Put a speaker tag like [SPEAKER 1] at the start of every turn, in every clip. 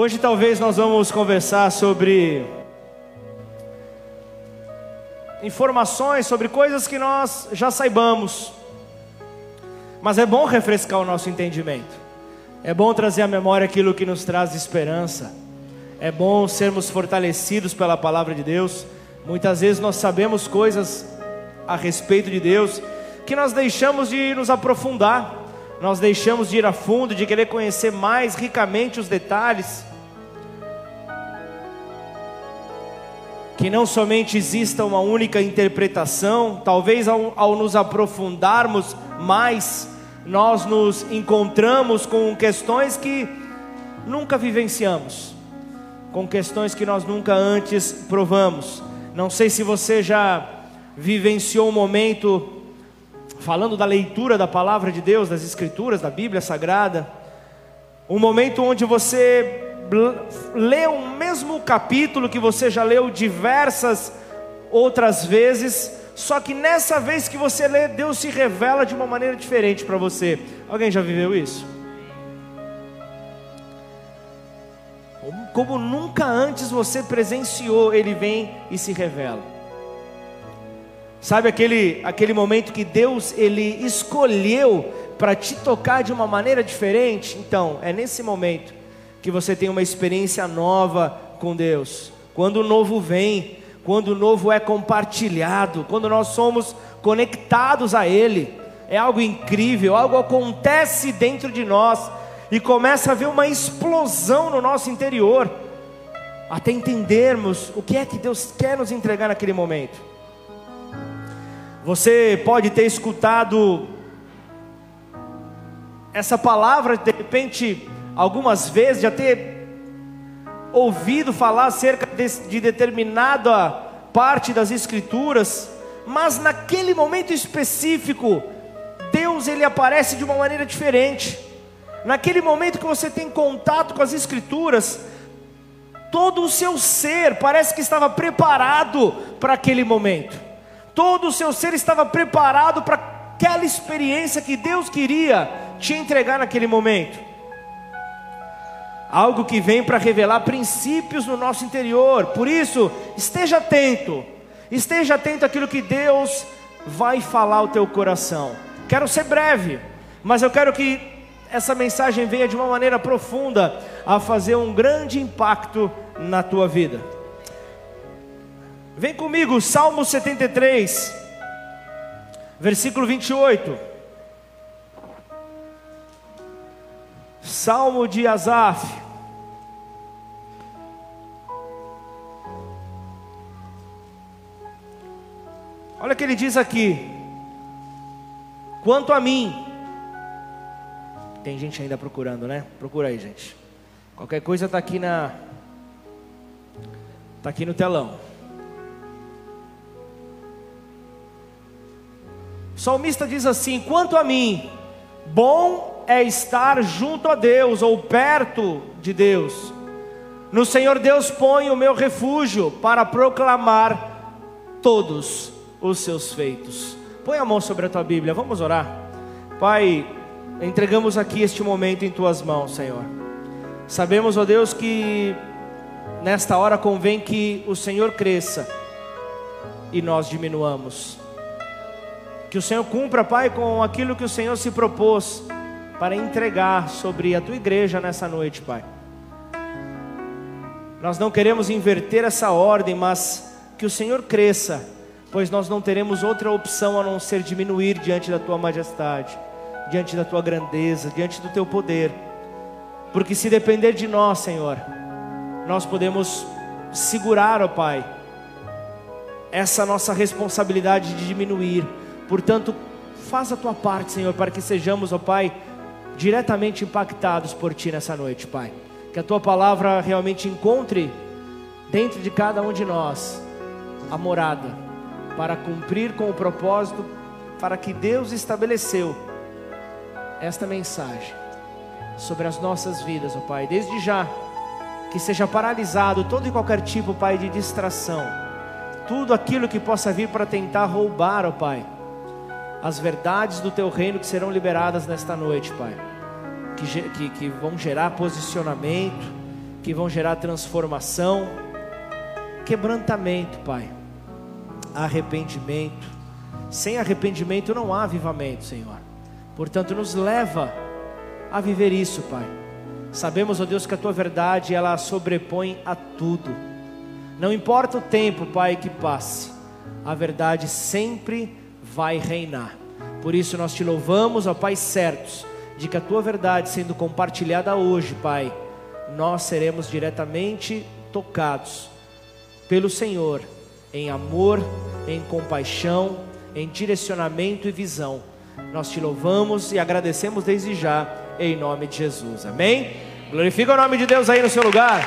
[SPEAKER 1] Hoje talvez nós vamos conversar sobre informações, sobre coisas que nós já saibamos. Mas é bom refrescar o nosso entendimento. É bom trazer à memória aquilo que nos traz esperança. É bom sermos fortalecidos pela palavra de Deus. Muitas vezes nós sabemos coisas a respeito de Deus que nós deixamos de nos aprofundar, nós deixamos de ir a fundo, de querer conhecer mais ricamente os detalhes. Que não somente exista uma única interpretação, talvez ao, ao nos aprofundarmos mais, nós nos encontramos com questões que nunca vivenciamos, com questões que nós nunca antes provamos. Não sei se você já vivenciou um momento falando da leitura da palavra de Deus, das Escrituras, da Bíblia Sagrada, um momento onde você lê o mesmo capítulo que você já leu diversas outras vezes, só que nessa vez que você lê, Deus se revela de uma maneira diferente para você. Alguém já viveu isso? Como nunca antes você presenciou, Ele vem e se revela. Sabe aquele, aquele momento que Deus ele escolheu para te tocar de uma maneira diferente? Então, é nesse momento que você tem uma experiência nova com Deus. Quando o novo vem, quando o novo é compartilhado, quando nós somos conectados a Ele, é algo incrível, algo acontece dentro de nós e começa a haver uma explosão no nosso interior, até entendermos o que é que Deus quer nos entregar naquele momento. Você pode ter escutado essa palavra de repente algumas vezes, já ter ouvido falar acerca de, de determinada parte das escrituras, mas naquele momento específico, Deus ele aparece de uma maneira diferente. Naquele momento que você tem contato com as escrituras, todo o seu ser parece que estava preparado para aquele momento todo o seu ser estava preparado para aquela experiência que Deus queria te entregar naquele momento. Algo que vem para revelar princípios no nosso interior. Por isso, esteja atento. Esteja atento àquilo que Deus vai falar ao teu coração. Quero ser breve, mas eu quero que essa mensagem venha de uma maneira profunda a fazer um grande impacto na tua vida. Vem comigo, Salmo 73, versículo 28. Salmo de Asaf. Olha o que ele diz aqui. Quanto a mim, tem gente ainda procurando, né? Procura aí, gente. Qualquer coisa está aqui na, está aqui no telão. O salmista diz assim: quanto a mim, bom é estar junto a Deus ou perto de Deus. No Senhor Deus põe o meu refúgio para proclamar todos os seus feitos. Põe a mão sobre a tua Bíblia, vamos orar. Pai, entregamos aqui este momento em tuas mãos, Senhor. Sabemos, ó Deus, que nesta hora convém que o Senhor cresça e nós diminuamos. Que o Senhor cumpra, Pai, com aquilo que o Senhor se propôs para entregar sobre a tua igreja nessa noite, Pai. Nós não queremos inverter essa ordem, mas que o Senhor cresça, pois nós não teremos outra opção a não ser diminuir diante da tua majestade, diante da tua grandeza, diante do teu poder. Porque se depender de nós, Senhor, nós podemos segurar, ó Pai, essa nossa responsabilidade de diminuir Portanto, faz a tua parte, Senhor, para que sejamos, ó Pai, diretamente impactados por Ti nessa noite, Pai. Que a Tua palavra realmente encontre dentro de cada um de nós a morada para cumprir com o propósito para que Deus estabeleceu esta mensagem sobre as nossas vidas, ó Pai. Desde já, que seja paralisado todo e qualquer tipo, Pai, de distração, tudo aquilo que possa vir para tentar roubar, ó Pai as verdades do teu reino que serão liberadas nesta noite, Pai. Que, que, que vão gerar posicionamento, que vão gerar transformação, quebrantamento, Pai, arrependimento. Sem arrependimento não há avivamento, Senhor. Portanto, nos leva a viver isso, Pai. Sabemos, ó Deus, que a tua verdade ela sobrepõe a tudo. Não importa o tempo, Pai, que passe, a verdade sempre vai reinar. Por isso nós te louvamos, ó Pai, certos de que a tua verdade sendo compartilhada hoje, Pai, nós seremos diretamente tocados pelo Senhor em amor, em compaixão, em direcionamento e visão. Nós te louvamos e agradecemos desde já, em nome de Jesus. Amém? Glorifica o nome de Deus aí no seu lugar.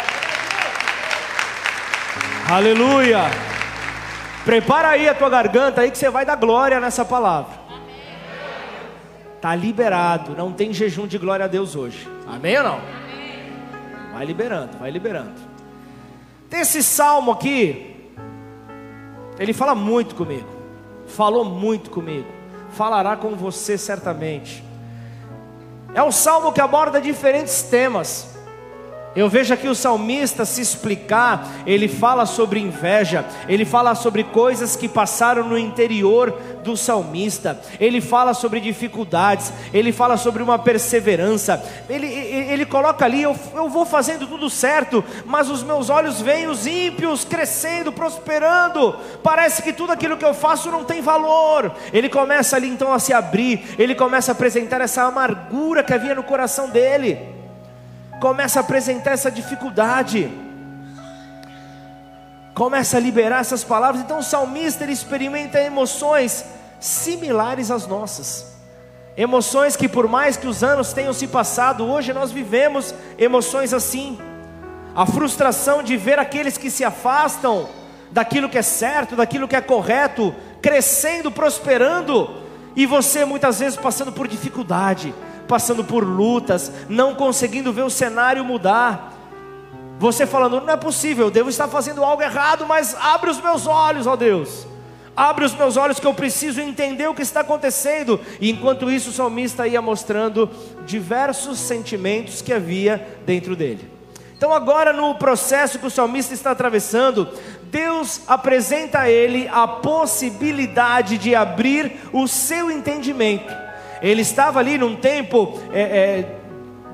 [SPEAKER 1] Aleluia. Prepara aí a tua garganta aí que você vai dar glória nessa palavra. Tá liberado, não tem jejum de glória a Deus hoje. Amém ou não? Vai liberando, vai liberando. Tem esse salmo aqui, ele fala muito comigo, falou muito comigo, falará com você certamente. É um salmo que aborda diferentes temas. Eu vejo aqui o salmista se explicar, ele fala sobre inveja, ele fala sobre coisas que passaram no interior do salmista, ele fala sobre dificuldades, ele fala sobre uma perseverança, ele, ele coloca ali: eu, eu vou fazendo tudo certo, mas os meus olhos veem os ímpios crescendo, prosperando, parece que tudo aquilo que eu faço não tem valor. Ele começa ali então a se abrir, ele começa a apresentar essa amargura que havia no coração dele começa a apresentar essa dificuldade, começa a liberar essas palavras. Então o salmista ele experimenta emoções similares às nossas. Emoções que por mais que os anos tenham se passado, hoje nós vivemos emoções assim. A frustração de ver aqueles que se afastam daquilo que é certo, daquilo que é correto, crescendo, prosperando, e você muitas vezes passando por dificuldade, passando por lutas, não conseguindo ver o cenário mudar. Você falando, não é possível, eu devo estar fazendo algo errado, mas abre os meus olhos, ó Deus. Abre os meus olhos que eu preciso entender o que está acontecendo. E enquanto isso, o salmista ia mostrando diversos sentimentos que havia dentro dele. Então, agora no processo que o salmista está atravessando, Deus apresenta a ele a possibilidade de abrir o seu entendimento ele estava ali num tempo é, é,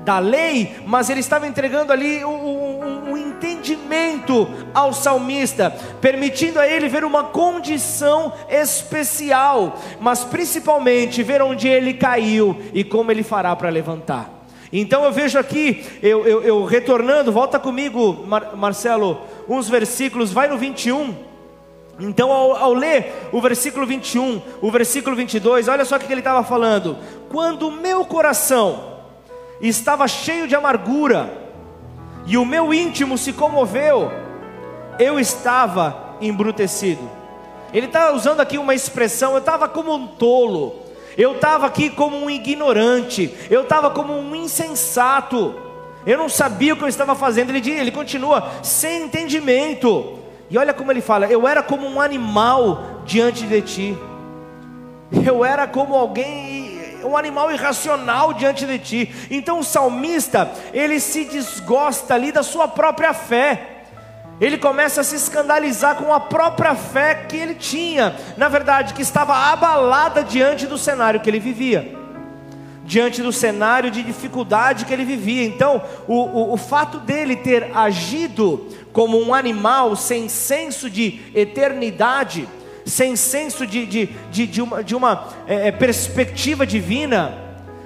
[SPEAKER 1] da lei, mas ele estava entregando ali um, um, um entendimento ao salmista, permitindo a ele ver uma condição especial, mas principalmente ver onde ele caiu e como ele fará para levantar. Então eu vejo aqui, eu, eu, eu retornando, volta comigo, Mar, Marcelo, uns versículos, vai no 21. Então, ao, ao, ler o versículo 21, o versículo 22, olha só o que ele estava falando: quando o meu coração estava cheio de amargura e o meu íntimo se comoveu, eu estava embrutecido. Ele está usando aqui uma expressão: eu estava como um tolo, eu estava aqui como um ignorante, eu estava como um insensato, eu não sabia o que eu estava fazendo. Ele, ele continua sem entendimento. E olha como ele fala: Eu era como um animal diante de ti. Eu era como alguém, um animal irracional diante de ti. Então o salmista, ele se desgosta ali da sua própria fé. Ele começa a se escandalizar com a própria fé que ele tinha, na verdade, que estava abalada diante do cenário que ele vivia diante do cenário de dificuldade que ele vivia. Então, o, o, o fato dele ter agido como um animal sem senso de eternidade, sem senso de, de, de, de uma, de uma é, é perspectiva divina,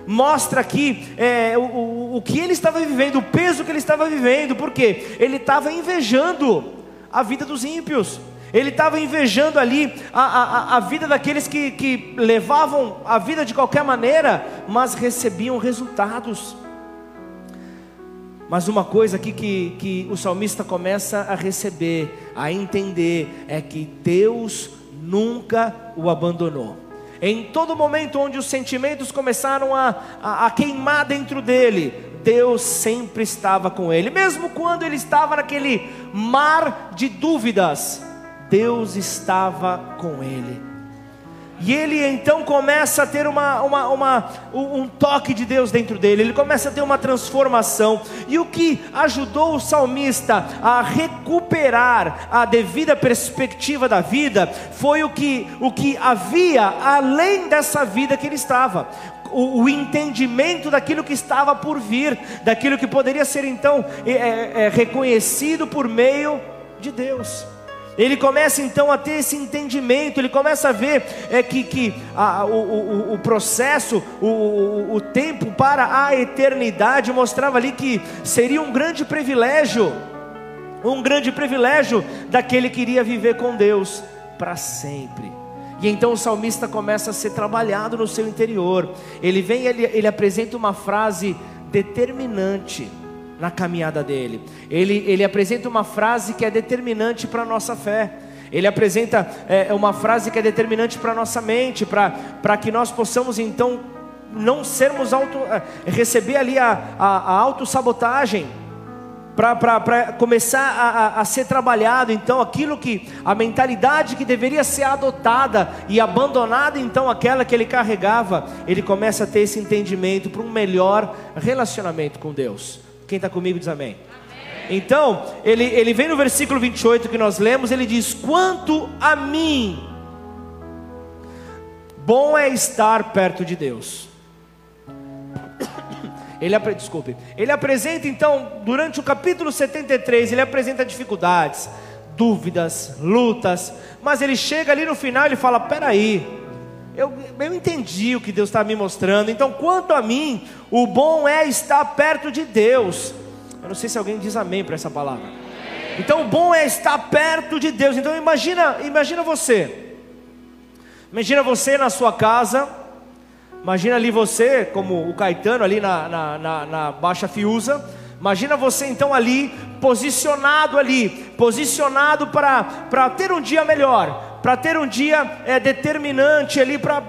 [SPEAKER 1] mostra aqui é, o, o, o que ele estava vivendo, o peso que ele estava vivendo, porque ele estava invejando a vida dos ímpios. Ele estava invejando ali a, a, a vida daqueles que, que levavam a vida de qualquer maneira, mas recebiam resultados. Mas uma coisa aqui que, que o salmista começa a receber, a entender, é que Deus nunca o abandonou. Em todo momento onde os sentimentos começaram a, a, a queimar dentro dele, Deus sempre estava com ele, mesmo quando ele estava naquele mar de dúvidas, Deus estava com ele. E ele então começa a ter uma, uma, uma, um toque de Deus dentro dele, ele começa a ter uma transformação. E o que ajudou o salmista a recuperar a devida perspectiva da vida foi o que, o que havia além dessa vida que ele estava. O, o, entendimento daquilo que estava por vir, daquilo que poderia ser então é, é, é reconhecido por meio de Deus. Ele começa então a ter esse entendimento, ele começa a ver é, que, que a, o, o, o, processo, o, o tempo para a eternidade mostrava ali que seria um grande privilégio, um grande privilégio daquele que iria viver com Deus para sempre. E então o salmista começa a ser trabalhado no seu interior. Ele vem, ele, ele apresenta uma frase determinante na caminhada dele. Ele, ele apresenta uma frase que é determinante para a nossa fé. Ele apresenta é, uma frase que é determinante para a nossa mente, para que nós possamos então não sermos auto, é, receber ali a, a, a autossabotagem, para começar a, a, a, ser trabalhado, então aquilo que, a mentalidade que deveria ser adotada e abandonada, então aquela que ele carregava, ele começa a ter esse entendimento para um melhor relacionamento com Deus. Quem está comigo diz amém. amém. Então, ele, ele vem no versículo 28 que nós lemos, ele diz: Quanto a mim, bom é estar perto de Deus. Ele, desculpe, ele apresenta então, durante o capítulo 73, ele apresenta dificuldades, dúvidas, lutas, mas ele chega ali no final e fala: peraí, eu, eu entendi o que Deus está me mostrando. Então, quanto a mim, o bom é estar perto de Deus. Eu não sei se alguém diz amém para essa palavra. Então, o bom é estar perto de Deus. Então, imagina, imagina você. Imagina você na sua casa. Imagina ali você, como o Caetano ali na, na, na, na Baixa Fiuza. Imagina você então ali, posicionado ali, posicionado para ter um dia melhor, para ter um dia é, determinante ali para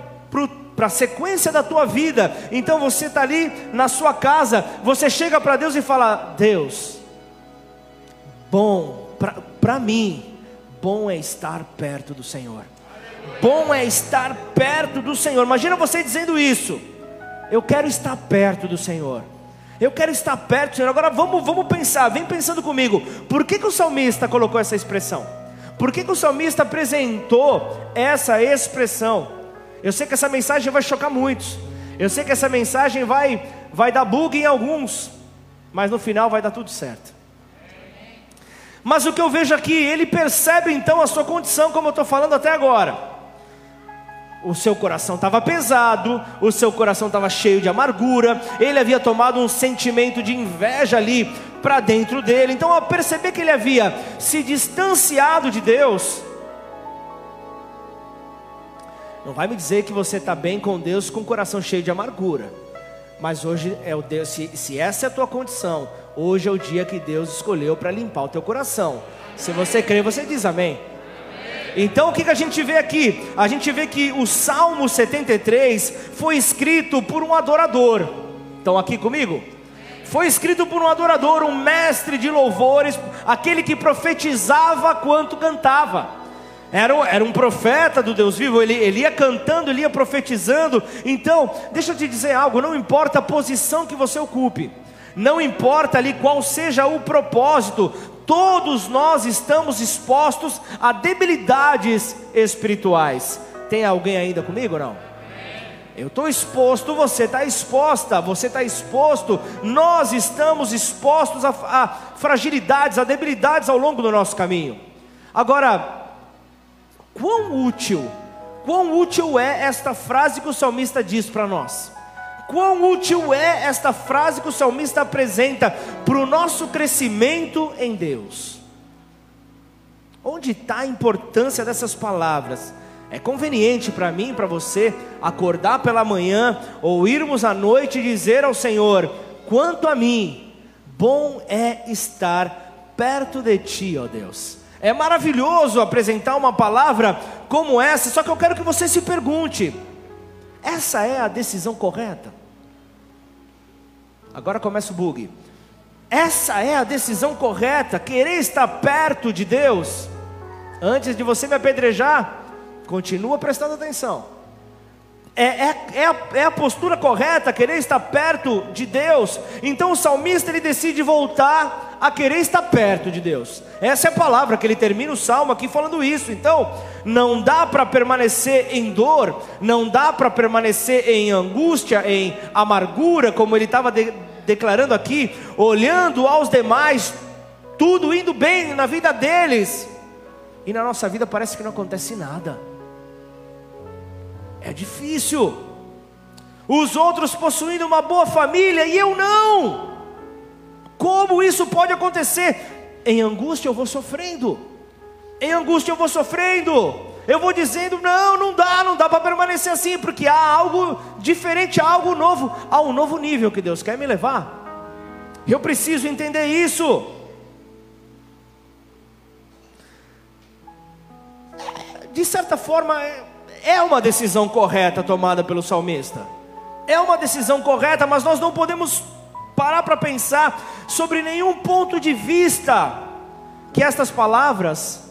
[SPEAKER 1] para a sequência da tua vida. Então você está ali na sua casa, você chega para Deus e fala: Deus, bom, para mim, bom é estar perto do Senhor. Bom é estar perto do Senhor. Imagina você dizendo isso. Eu quero estar perto do Senhor. Eu quero estar perto do Senhor. Agora vamos, vamos pensar, vem pensando comigo. Por que, que o salmista colocou essa expressão? Por que, que o salmista apresentou essa expressão? Eu sei que essa mensagem vai chocar muitos. Eu sei que essa mensagem vai, vai dar bug em alguns. Mas no final vai dar tudo certo. Mas o que eu vejo aqui, ele percebe então a sua condição, como eu estou falando até agora o seu coração estava pesado, o seu coração estava cheio de amargura, ele havia tomado um sentimento de inveja ali para dentro dele. Então, ao perceber que ele havia se distanciado de Deus, não vai me dizer que você está bem com Deus com o coração cheio de amargura. Mas hoje é o Deus, se, se essa é a tua condição, hoje é o dia que Deus escolheu para limpar o teu coração. Se você crê, você diz amém. Então o que, que a gente vê aqui? A gente vê que o Salmo 73 foi escrito por um adorador. Estão aqui comigo? Foi escrito por um adorador, um mestre de louvores, aquele que profetizava quanto cantava. Era, era um profeta do Deus vivo, ele, ele ia cantando, ele ia profetizando. Então, deixa eu te dizer algo: não importa a posição que você ocupe, não importa ali qual seja o propósito, todos nós estamos expostos a debilidades espirituais. Tem alguém ainda comigo ou não? Eu estou exposto, você está exposta, você está exposto, nós estamos expostos a, a, fragilidades, a debilidades ao longo do nosso caminho. Agora, quão útil, quão útil é esta frase que o salmista diz para nós? Quão útil é esta frase que o salmista apresenta para o nosso crescimento em Deus? Onde está a importância dessas palavras? É conveniente para mim e para você acordar pela manhã ou irmos à noite e dizer ao Senhor: quanto a mim, bom é estar perto de Ti, ó Deus. É maravilhoso apresentar uma palavra como essa, só que eu quero que você se pergunte: essa é a decisão correta? Agora começa o bug. Essa é a decisão correta, querer estar perto de Deus. Antes de você me apedrejar, continua prestando atenção. É, é, é, a, é, a, postura correta, querer estar perto de Deus. Então o salmista ele decide voltar a querer estar perto de Deus. Essa é a palavra que ele termina o salmo aqui falando isso. Então, não dá para permanecer em dor, não dá para permanecer em angústia, em amargura, como ele estava de, declarando aqui, olhando aos demais, tudo indo bem na vida deles, e na nossa vida parece que não acontece nada. É difícil. Os outros possuindo uma boa família e eu não. Como isso pode acontecer? Em angústia eu vou sofrendo. Em angústia eu vou sofrendo. Eu vou dizendo: não, não dá, não dá para permanecer assim, porque há algo diferente, há algo novo, há um novo nível que Deus quer me levar. Eu preciso entender isso. De certa forma, é uma decisão correta tomada pelo salmista. É uma decisão correta, mas nós não podemos parar para pensar sobre nenhum ponto de vista que estas palavras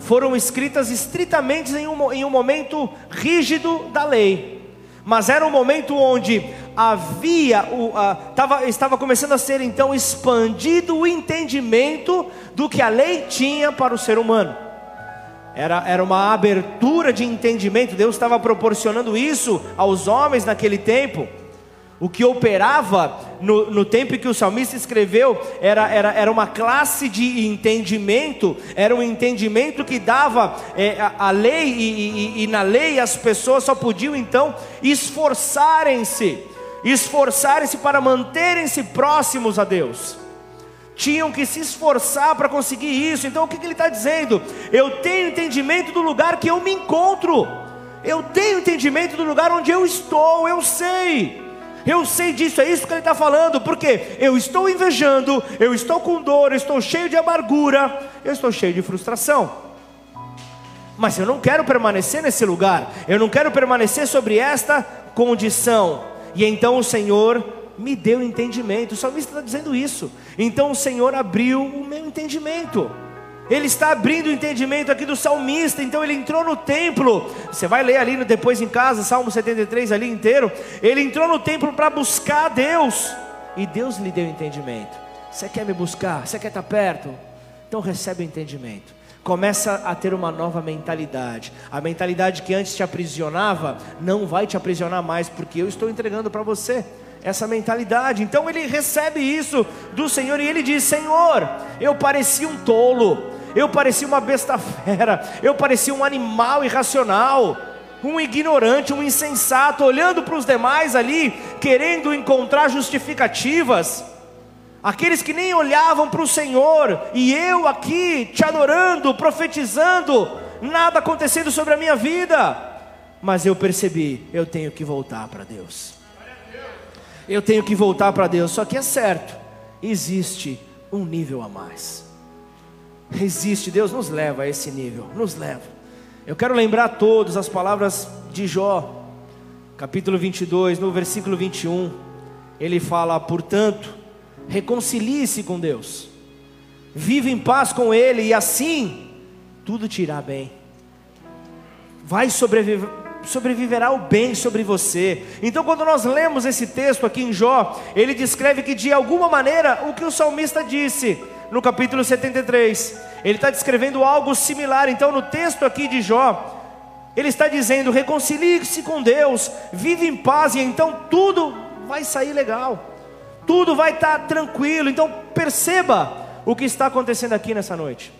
[SPEAKER 1] foram escritas estritamente em um, em um momento rígido da lei, mas era um momento onde havia o, a, tava, estava começando a ser então expandido o entendimento do que a lei tinha para o ser humano. Era, era uma abertura de entendimento, Deus estava proporcionando isso aos homens naquele tempo. O que operava no, no tempo em que o salmista escreveu era, era, era uma classe de entendimento, era um entendimento que dava é, a, a, lei, e, e, e na lei as pessoas só podiam então esforçarem-se, esforçarem-se para manterem-se próximos a Deus tinham que se esforçar para conseguir isso. Então o que, que ele está dizendo? Eu tenho entendimento do lugar que eu me encontro, eu tenho entendimento do lugar onde eu estou, eu sei. Eu sei disso, é isso que ele está falando, porque eu estou invejando, eu estou com dor, eu estou cheio de amargura, eu estou cheio de frustração. Mas eu não quero permanecer nesse lugar, eu não quero permanecer sobre esta condição. E então o Senhor me deu entendimento. O salmista está dizendo isso. Então o Senhor abriu o meu entendimento. Ele está abrindo o entendimento aqui do salmista. Então ele entrou no templo. Você vai ler ali depois em casa, Salmo 73 ali inteiro. Ele entrou no templo para buscar a Deus. E Deus lhe deu entendimento. Você quer me buscar? Você quer estar perto? Então recebe o entendimento. Começa a ter uma nova mentalidade. A mentalidade que antes te aprisionava não vai te aprisionar mais, porque eu estou entregando para você essa mentalidade. Então ele recebe isso do Senhor e ele diz: Senhor, eu parecia um tolo, eu parecia uma besta fera, eu parecia um animal irracional, um ignorante, um insensato, olhando para os demais ali, querendo encontrar justificativas. Aqueles que nem olhavam para o Senhor, e eu aqui te adorando, profetizando, nada acontecendo sobre a minha vida, mas eu percebi, eu tenho que voltar para Deus eu tenho que voltar para Deus. Só que é certo, existe um nível a mais. Existe, Deus nos leva a esse nível, nos leva. Eu quero lembrar a todos as palavras de Jó, capítulo 22, no versículo 21. Ele fala: Portanto, reconcilie-se com Deus, vive em paz com Ele, e assim tudo te irá bem. Vai sobreviver, sobreviverá o bem sobre você. Então, quando nós lemos esse texto aqui em Jó, ele descreve que de alguma maneira o que o salmista disse no capítulo 73, ele está descrevendo algo similar. Então, no texto aqui de Jó, ele está dizendo: reconcilie-se com Deus, vive em paz, e então tudo vai sair legal, tudo vai estar tranquilo. Então, perceba o que está acontecendo aqui nessa noite.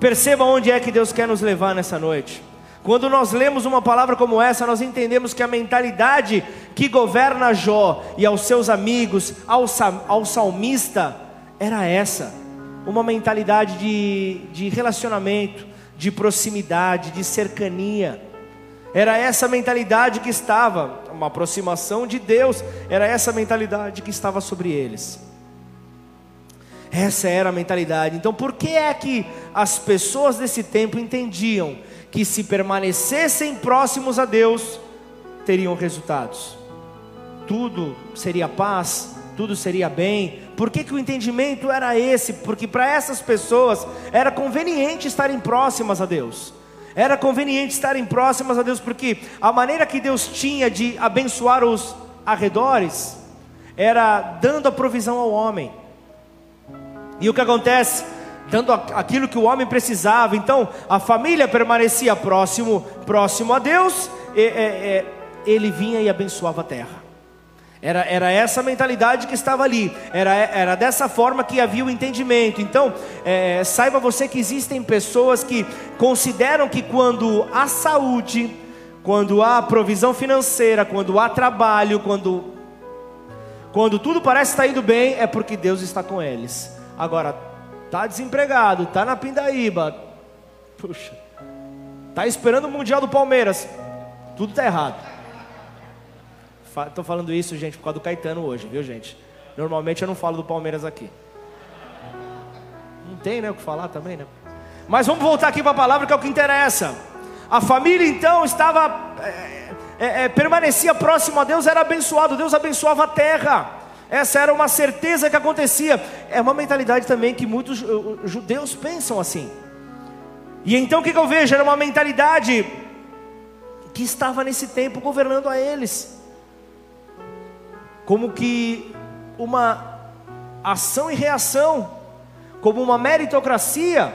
[SPEAKER 1] Perceba onde é que Deus quer nos levar nessa noite. Quando nós lemos uma palavra como essa, nós entendemos que a mentalidade que governa Jó e aos seus amigos, ao, ao salmista, era essa: uma mentalidade de, de relacionamento, de proximidade, de cercania. Era essa mentalidade que estava, uma aproximação de Deus, era essa mentalidade que estava sobre eles. Essa era a mentalidade. Então, por que é que as pessoas desse tempo entendiam que se permanecessem próximos a Deus, teriam resultados. Tudo seria paz, tudo seria bem. Por que, que o entendimento era esse? Porque para essas pessoas era conveniente estarem próximas a Deus. Era conveniente estarem próximas a Deus, porque a maneira que Deus tinha de abençoar os arredores era dando a provisão ao homem. E o que acontece? Dando aquilo que o homem precisava. Então, a família permanecia próximo, próximo a Deus, e, e, e, ele vinha e abençoava a terra. Era, era essa mentalidade que estava ali, era, era dessa forma que havia o entendimento. Então, é, saiba você que existem pessoas que consideram que quando há saúde, quando há provisão financeira, quando há trabalho, quando, quando tudo parece estar indo bem, é porque Deus está com eles. Agora, tá desempregado, tá na pindaíba, puxa, tá esperando o Mundial do Palmeiras, tudo está errado. Estou falando isso, gente, por causa do Caetano hoje, viu, gente? Normalmente eu não falo do Palmeiras aqui. Não tem, né, o que falar também, né? Mas vamos voltar aqui para a palavra que é o que interessa. A família então estava, é, é, é, permanecia próximo a Deus, era abençoado, Deus abençoava a terra. Essa era uma certeza que acontecia. É uma mentalidade também que muitos judeus pensam assim. E então o que, que eu vejo? Era uma mentalidade que estava nesse tempo governando a eles como que uma ação e reação, como uma meritocracia,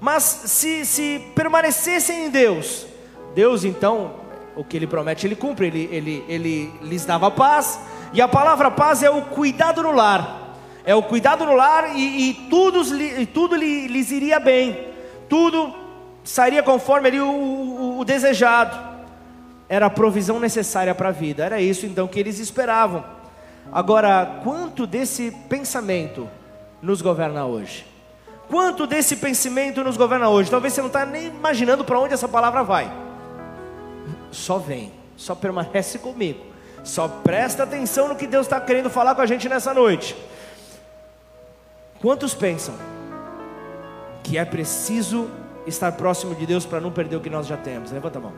[SPEAKER 1] mas se, se permanecessem em Deus, Deus então, o que Ele promete, Ele cumpre, Ele, ele, ele lhes dava paz, e a palavra paz é o cuidado no lar, é o cuidado no lar e, e tudo, e tudo lhes iria bem, tudo sairia conforme ali o, o, o desejado era a provisão necessária para a vida. Era isso então que eles esperavam. Agora, quanto desse pensamento nos governa hoje? Quanto desse pensamento nos governa hoje? Talvez você não está nem imaginando para onde essa palavra vai. Só vem, só permanece comigo, só presta atenção no que Deus está querendo falar com a gente nessa noite. Quantos pensam que é preciso estar próximo de Deus para não perder o que nós já temos? Levanta a mão.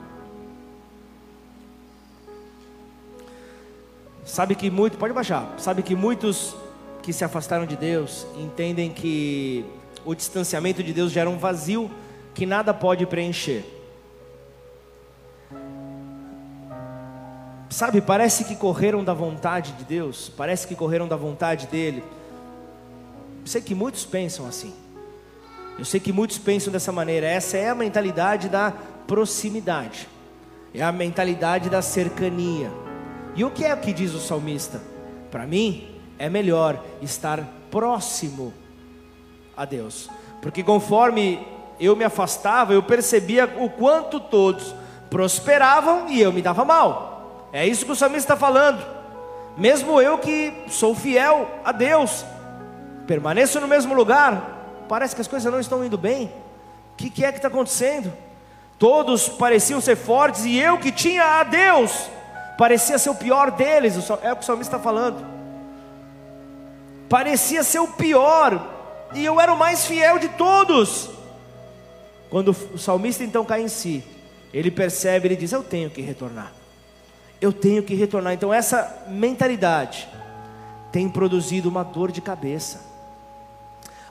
[SPEAKER 1] Sabe que muito, pode baixar. Sabe que muitos que se afastaram de Deus entendem que o distanciamento de Deus gera um vazio que nada pode preencher. Sabe, parece que correram da vontade de Deus, parece que correram da vontade dele. Eu sei que muitos pensam assim. Eu sei que muitos pensam dessa maneira. Essa é a mentalidade da proximidade. É a mentalidade da cercania. E o que é que diz o salmista? Para mim, é melhor estar próximo a Deus, porque conforme eu me afastava, eu percebia o quanto todos prosperavam e eu me dava mal. É isso que o salmista está falando. Mesmo eu que sou fiel a Deus, permaneço no mesmo lugar, parece que as coisas não estão indo bem. O que, que é que está acontecendo? Todos pareciam ser fortes e eu que tinha a Deus parecia ser o pior deles, é o que o salmista está falando. Parecia ser o pior, e eu era o mais fiel de todos. Quando o salmista então cai em si, ele percebe, ele diz: Eu tenho que retornar, eu tenho que retornar. Então, essa mentalidade tem produzido uma dor de cabeça.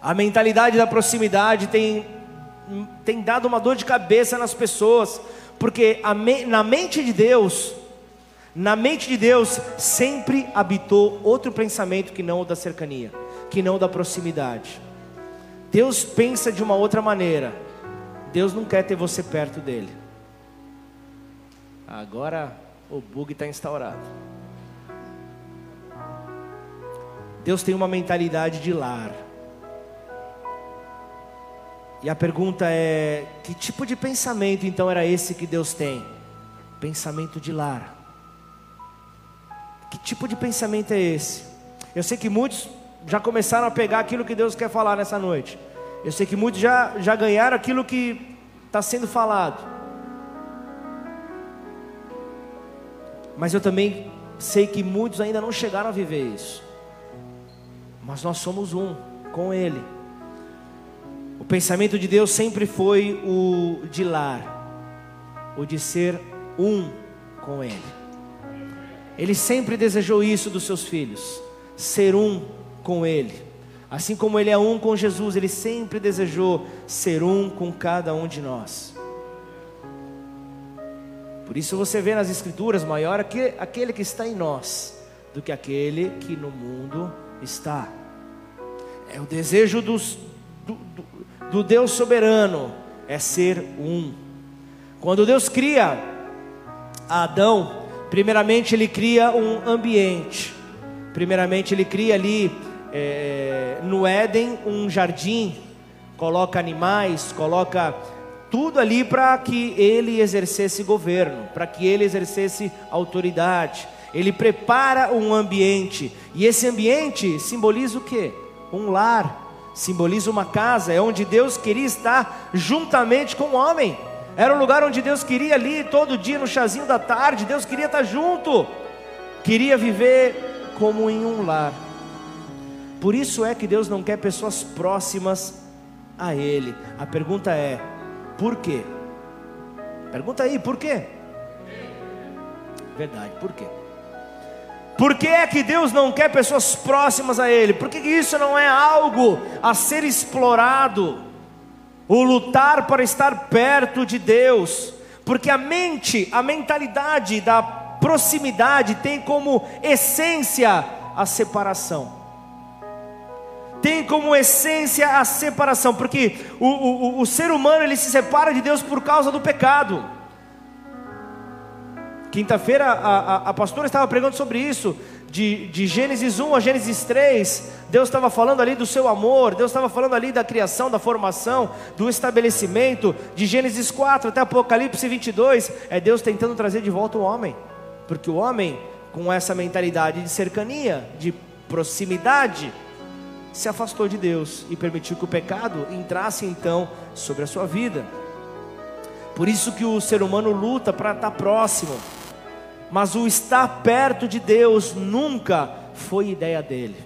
[SPEAKER 1] A mentalidade da proximidade tem, tem dado uma dor de cabeça nas pessoas, porque me, na mente de Deus, na mente de Deus sempre habitou outro pensamento que não o da cercania, que não o da proximidade. Deus pensa de uma outra maneira. Deus não quer ter você perto dele. Agora o bug está instaurado. Deus tem uma mentalidade de lar. E a pergunta é: que tipo de pensamento então era esse que Deus tem? Pensamento de lar. Que tipo de pensamento é esse? Eu sei que muitos já começaram a pegar aquilo que Deus quer falar nessa noite. Eu sei que muitos já, já ganharam aquilo que está sendo falado. Mas eu também sei que muitos ainda não chegaram a viver isso. Mas nós somos um com Ele. O pensamento de Deus sempre foi o de lar, o de ser um com Ele. Ele sempre desejou isso dos seus filhos, ser um com Ele. Assim como Ele é um com Jesus, Ele sempre desejou ser um com cada um de nós. Por isso você vê nas Escrituras maior aquele que está em nós do que aquele que no mundo está. É o desejo dos, do, do, do Deus soberano é ser um. Quando Deus cria Adão, primeiramente ele cria um ambiente. Primeiramente ele cria ali é, no Éden um jardim, coloca animais, coloca tudo ali para que ele exercesse governo, para que ele exercesse autoridade. Ele prepara um ambiente, e esse ambiente simboliza o que? Um lar, simboliza uma casa, é onde Deus queria estar juntamente com o homem. Era um lugar onde Deus queria ali todo dia no chazinho da tarde, Deus queria estar junto. Queria viver como em um lar. Por isso é que Deus não quer pessoas próximas a ele. A pergunta é: por quê? Pergunta aí, por quê? Verdade, por quê? Por que é que Deus não quer pessoas próximas a Ele? Por que isso não é algo a ser explorado? O lutar para estar perto de Deus, porque a mente, a mentalidade da proximidade tem como essência a separação. Tem como essência a separação, porque o, o, o ser humano ele se separa de Deus por causa do pecado. Quinta-feira a, a, a, pastora estava pregando sobre isso, de, de Gênesis 1 a Gênesis 3. Deus estava falando ali do seu amor, Deus estava falando ali da criação, da formação, do estabelecimento. De Gênesis 4 até Apocalipse 22, é Deus tentando trazer de volta o homem, porque o homem, com essa mentalidade de cercania, de proximidade, se afastou de Deus e permitiu que o pecado entrasse então sobre a sua vida. Por isso que o ser humano luta para estar próximo mas o estar perto de Deus nunca foi ideia dele.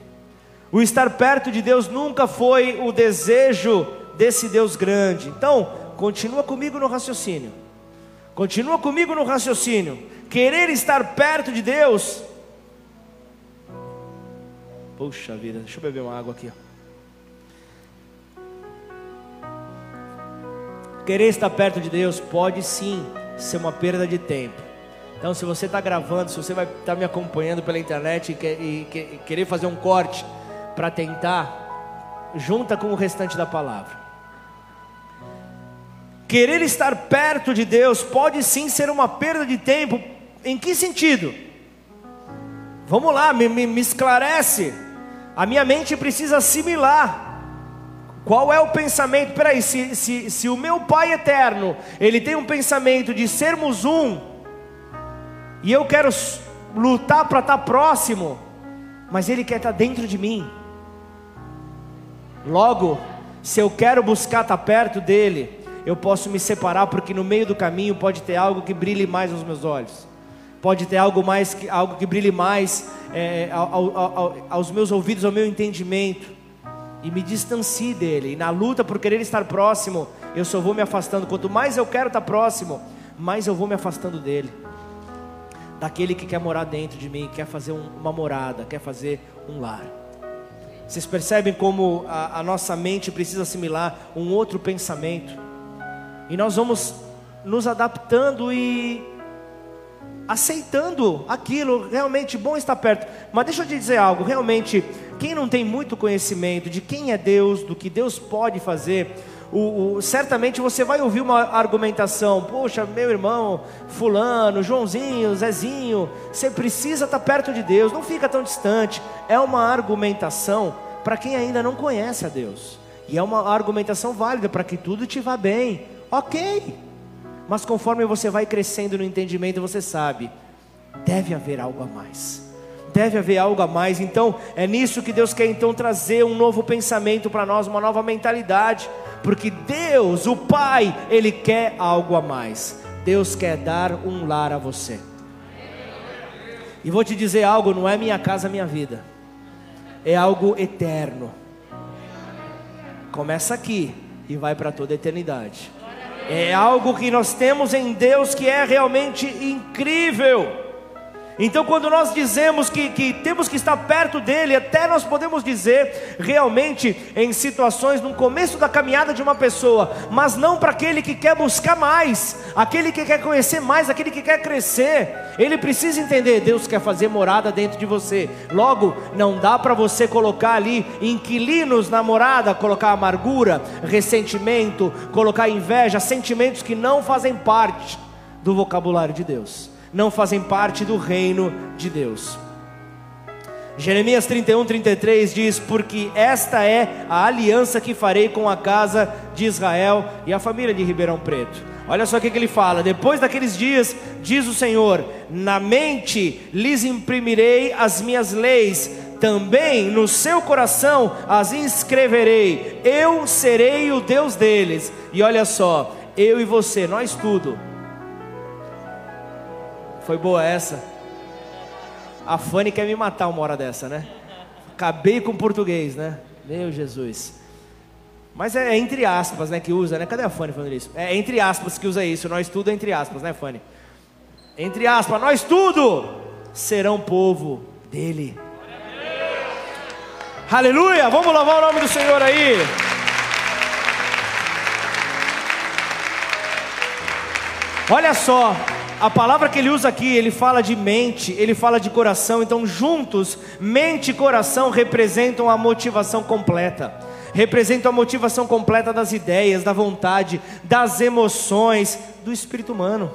[SPEAKER 1] O estar perto de Deus nunca foi o desejo desse Deus grande. Então, continua comigo no raciocínio. Continua comigo no raciocínio. Querer estar perto de Deus. Puxa vida, deixa eu beber uma água aqui. Querer estar perto de Deus pode sim ser uma perda de tempo. Então, se você está gravando, se você vai estar tá me acompanhando pela internet e, quer, e, e querer fazer um corte para tentar, junta com o restante da palavra. Querer estar perto de Deus pode sim ser uma perda de tempo. Em que sentido? Vamos lá, me, me, me esclarece. A minha mente precisa assimilar. Qual é o pensamento? Peraí, se, se, se o meu Pai eterno, ele tem um pensamento de sermos um, e eu quero lutar para estar tá próximo, mas Ele quer estar tá dentro de mim. Logo, se eu quero buscar estar tá perto dele, eu posso me separar, porque no meio do caminho pode ter algo que brilhe mais aos meus olhos, pode ter algo mais algo que brilhe mais é, ao, ao, aos meus ouvidos, ao meu entendimento, e me distancie dele. E na luta por querer estar próximo, eu só vou me afastando. Quanto mais eu quero estar próximo, mais eu vou me afastando dele daquele que quer morar dentro de mim, quer fazer um, uma morada, quer fazer um lar. Vocês percebem como a, a nossa mente precisa assimilar um outro pensamento, e nós vamos nos adaptando e aceitando aquilo, realmente bom estar perto. Mas deixa eu te dizer algo, realmente, quem não tem muito conhecimento de quem é Deus, do que Deus pode fazer, o, o, certamente você vai ouvir uma argumentação: poxa, meu irmão, Fulano, Joãozinho, Zezinho, você precisa estar perto de Deus, não fica tão distante. É uma argumentação para quem ainda não conhece a Deus, e é uma argumentação válida para que tudo te vá bem, ok, mas conforme você vai crescendo no entendimento, você sabe, deve haver algo a mais deve haver algo a mais. Então, é nisso que Deus quer então trazer um novo pensamento para nós, uma nova mentalidade porque Deus, o Pai, Ele quer algo a mais. Deus quer dar um lar a você. E vou te dizer algo: não é minha casa, minha vida, é algo eterno. Começa aqui e vai para toda a eternidade. É algo que nós temos em Deus que é realmente incrível. Então, quando nós dizemos que, que, temos que estar perto dele, até nós podemos dizer realmente em situações no começo da caminhada de uma pessoa, mas não para aquele que quer buscar mais, aquele que quer conhecer mais, aquele que quer crescer. Ele precisa entender: Deus quer fazer morada dentro de você. Logo, não dá para você colocar ali inquilinos na morada, colocar amargura, ressentimento, colocar inveja, sentimentos que não fazem parte do vocabulário de Deus não fazem parte do reino de Deus. Jeremias 31, 33 diz: Porque esta é a aliança que farei com a casa de Israel e a família de Ribeirão Preto. Olha só o que, que ele fala: depois daqueles dias, diz o Senhor, na mente lhes imprimirei as minhas leis, também no seu coração as inscreverei, eu serei o Deus deles. E olha só, eu e você, nós tudo foi boa essa? A Fanny quer me matar uma hora dessa, né? Acabei com o português, né? Meu Jesus. Mas é entre aspas, né, que usa, né? Cadê a Fanny falando isso? É entre aspas que usa isso. Nós tudo é entre aspas, né, Fanny? Entre aspas, nós tudo serão povo dele. Aleluia! Vamos louvar o nome do Senhor aí. Olha só, a palavra que ele usa aqui, ele fala de mente, ele fala de coração, então juntos, mente e coração representam a motivação completa. Representam a motivação completa das ideias, da vontade, das emoções, do espírito humano.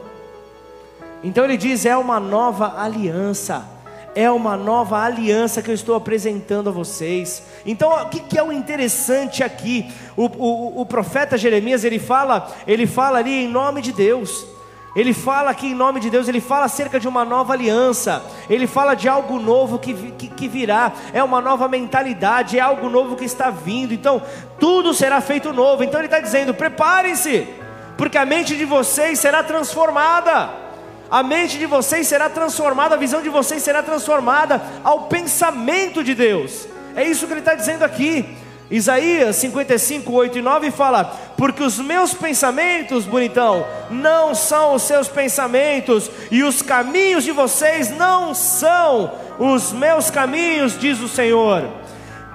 [SPEAKER 1] Então ele diz: é uma nova aliança é uma nova aliança que eu estou apresentando a vocês. Então, o que, que é o interessante aqui? O, o, o, profeta Jeremias ele fala, ele fala ali em nome de Deus. Ele fala aqui em nome de Deus, ele fala acerca de uma nova aliança, ele fala de algo novo que, que, que, virá, é uma nova mentalidade, é algo novo que está vindo, então tudo será feito novo. Então ele está dizendo: preparem-se, porque a mente de vocês será transformada, a mente de vocês será transformada, a visão de vocês será transformada ao pensamento de Deus, é isso que ele está dizendo aqui. Isaías 55, 8 e 9 fala: Porque os meus pensamentos, bonitão, não são os seus pensamentos, e os caminhos de vocês não são os meus caminhos, diz o Senhor.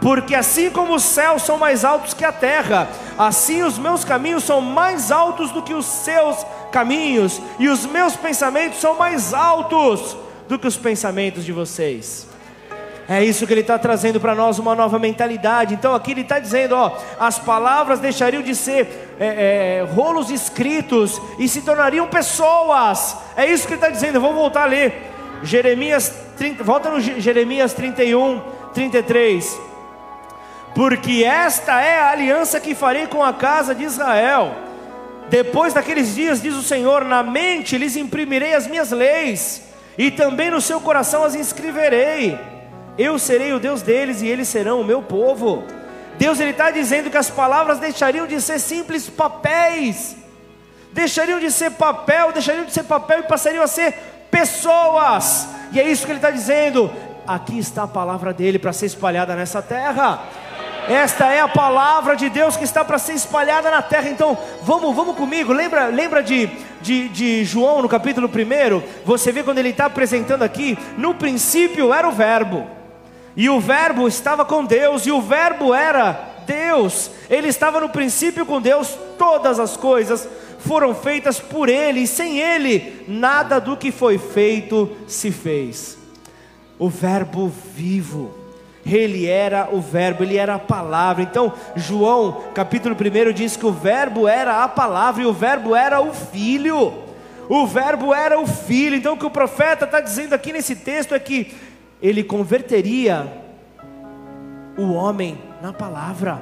[SPEAKER 1] Porque assim como os céus são mais altos que a terra, assim os meus caminhos são mais altos do que os seus caminhos, e os meus pensamentos são mais altos do que os pensamentos de vocês. É isso que ele está trazendo para nós, uma nova mentalidade. Então aqui ele está dizendo: ó, as palavras deixariam de ser é, é, rolos escritos e se tornariam pessoas. É isso que ele está dizendo. Vamos voltar a ler. Jeremias 30, volta no Jeremias 31, 33. Porque esta é a aliança que farei com a casa de Israel. Depois daqueles dias, diz o Senhor, na mente lhes imprimirei as minhas leis, e também no seu coração as inscreverei eu serei o Deus deles e eles serão o meu povo. Deus ele está dizendo que as palavras deixariam de ser simples papéis, deixariam de ser papel, deixariam de ser papel e passariam a ser pessoas. E é isso que ele está dizendo. Aqui está a palavra dele para ser espalhada nessa terra. Esta é a palavra de Deus que está para ser espalhada na terra. Então, vamos, vamos comigo. Lembra, lembra de, de, de João no capítulo 1? Você vê quando ele está apresentando aqui: no princípio era o Verbo e o Verbo estava com Deus, e o Verbo era Deus. Ele estava no princípio com Deus, todas as coisas foram feitas por Ele, e sem Ele, nada do que foi feito se fez. O Verbo vivo, Ele era o Verbo, Ele era a palavra. Então, João, capítulo 1, diz que o Verbo era a palavra, e o Verbo era o Filho. O Verbo era o Filho. Então, o que o profeta está dizendo aqui nesse texto é que ele converteria o homem na palavra.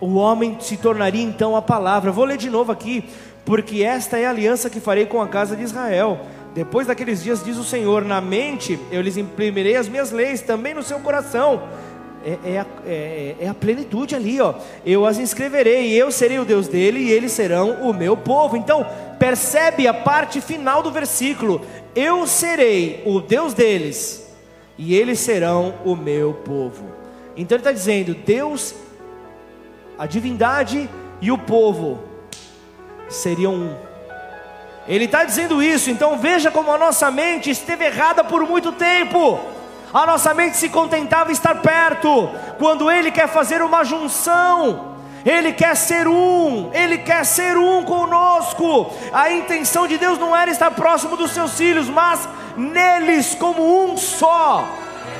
[SPEAKER 1] O homem se tornaria então a palavra. Vou ler de novo aqui, porque esta é a aliança que farei com a casa de Israel. Depois daqueles dias, diz o Senhor: na mente eu lhes imprimirei as minhas leis, também no seu coração. É, é, a, é, é a plenitude ali, ó. Eu as inscreverei, eu serei o Deus dele e eles serão o meu povo. Então, percebe a parte final do versículo: eu serei o Deus deles, e eles serão o meu povo. Então ele está dizendo: Deus, a divindade e o povo seriam um. Ele está dizendo isso, então veja como a nossa mente esteve errada por muito tempo. A nossa mente se contentava em estar perto, quando Ele quer fazer uma junção, Ele quer ser um, Ele quer ser um conosco. A intenção de Deus não era estar próximo dos seus filhos, mas neles como um só.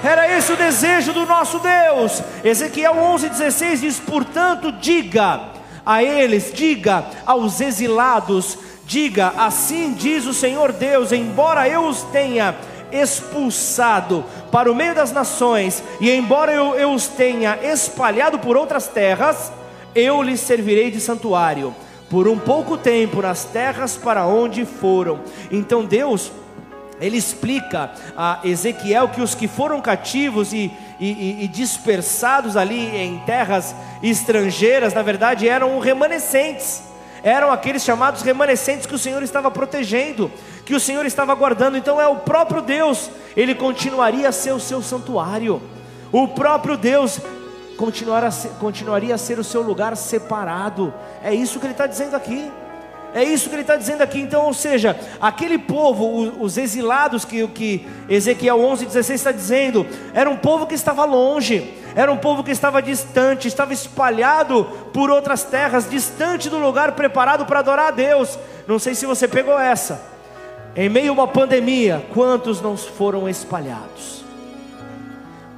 [SPEAKER 1] Era esse o desejo do nosso Deus. Ezequiel 11,16 diz: Portanto, diga a eles, diga aos exilados, diga: Assim diz o Senhor Deus, embora eu os tenha expulsado para o meio das nações, e embora eu, eu os tenha espalhado por outras terras, eu lhes servirei de santuário, por um pouco tempo nas terras para onde foram. Então Deus ele explica a Ezequiel que os que foram cativos e, e, e, dispersados ali em terras estrangeiras, na verdade eram remanescentes, eram aqueles chamados remanescentes que o Senhor estava protegendo, que o Senhor estava guardando. Então é o próprio Deus, ele continuaria a ser o seu santuário, o próprio Deus continuaria a ser o seu lugar separado. É isso que ele está dizendo aqui. É isso que ele está dizendo aqui. Então, ou seja, aquele povo, os exilados que, que Ezequiel 11, 16 está dizendo, era um povo que estava longe, era um povo que estava distante, estava espalhado por outras terras, distante do lugar preparado para adorar a Deus. Não sei se você pegou essa. Em meio a uma pandemia, quantos não foram espalhados?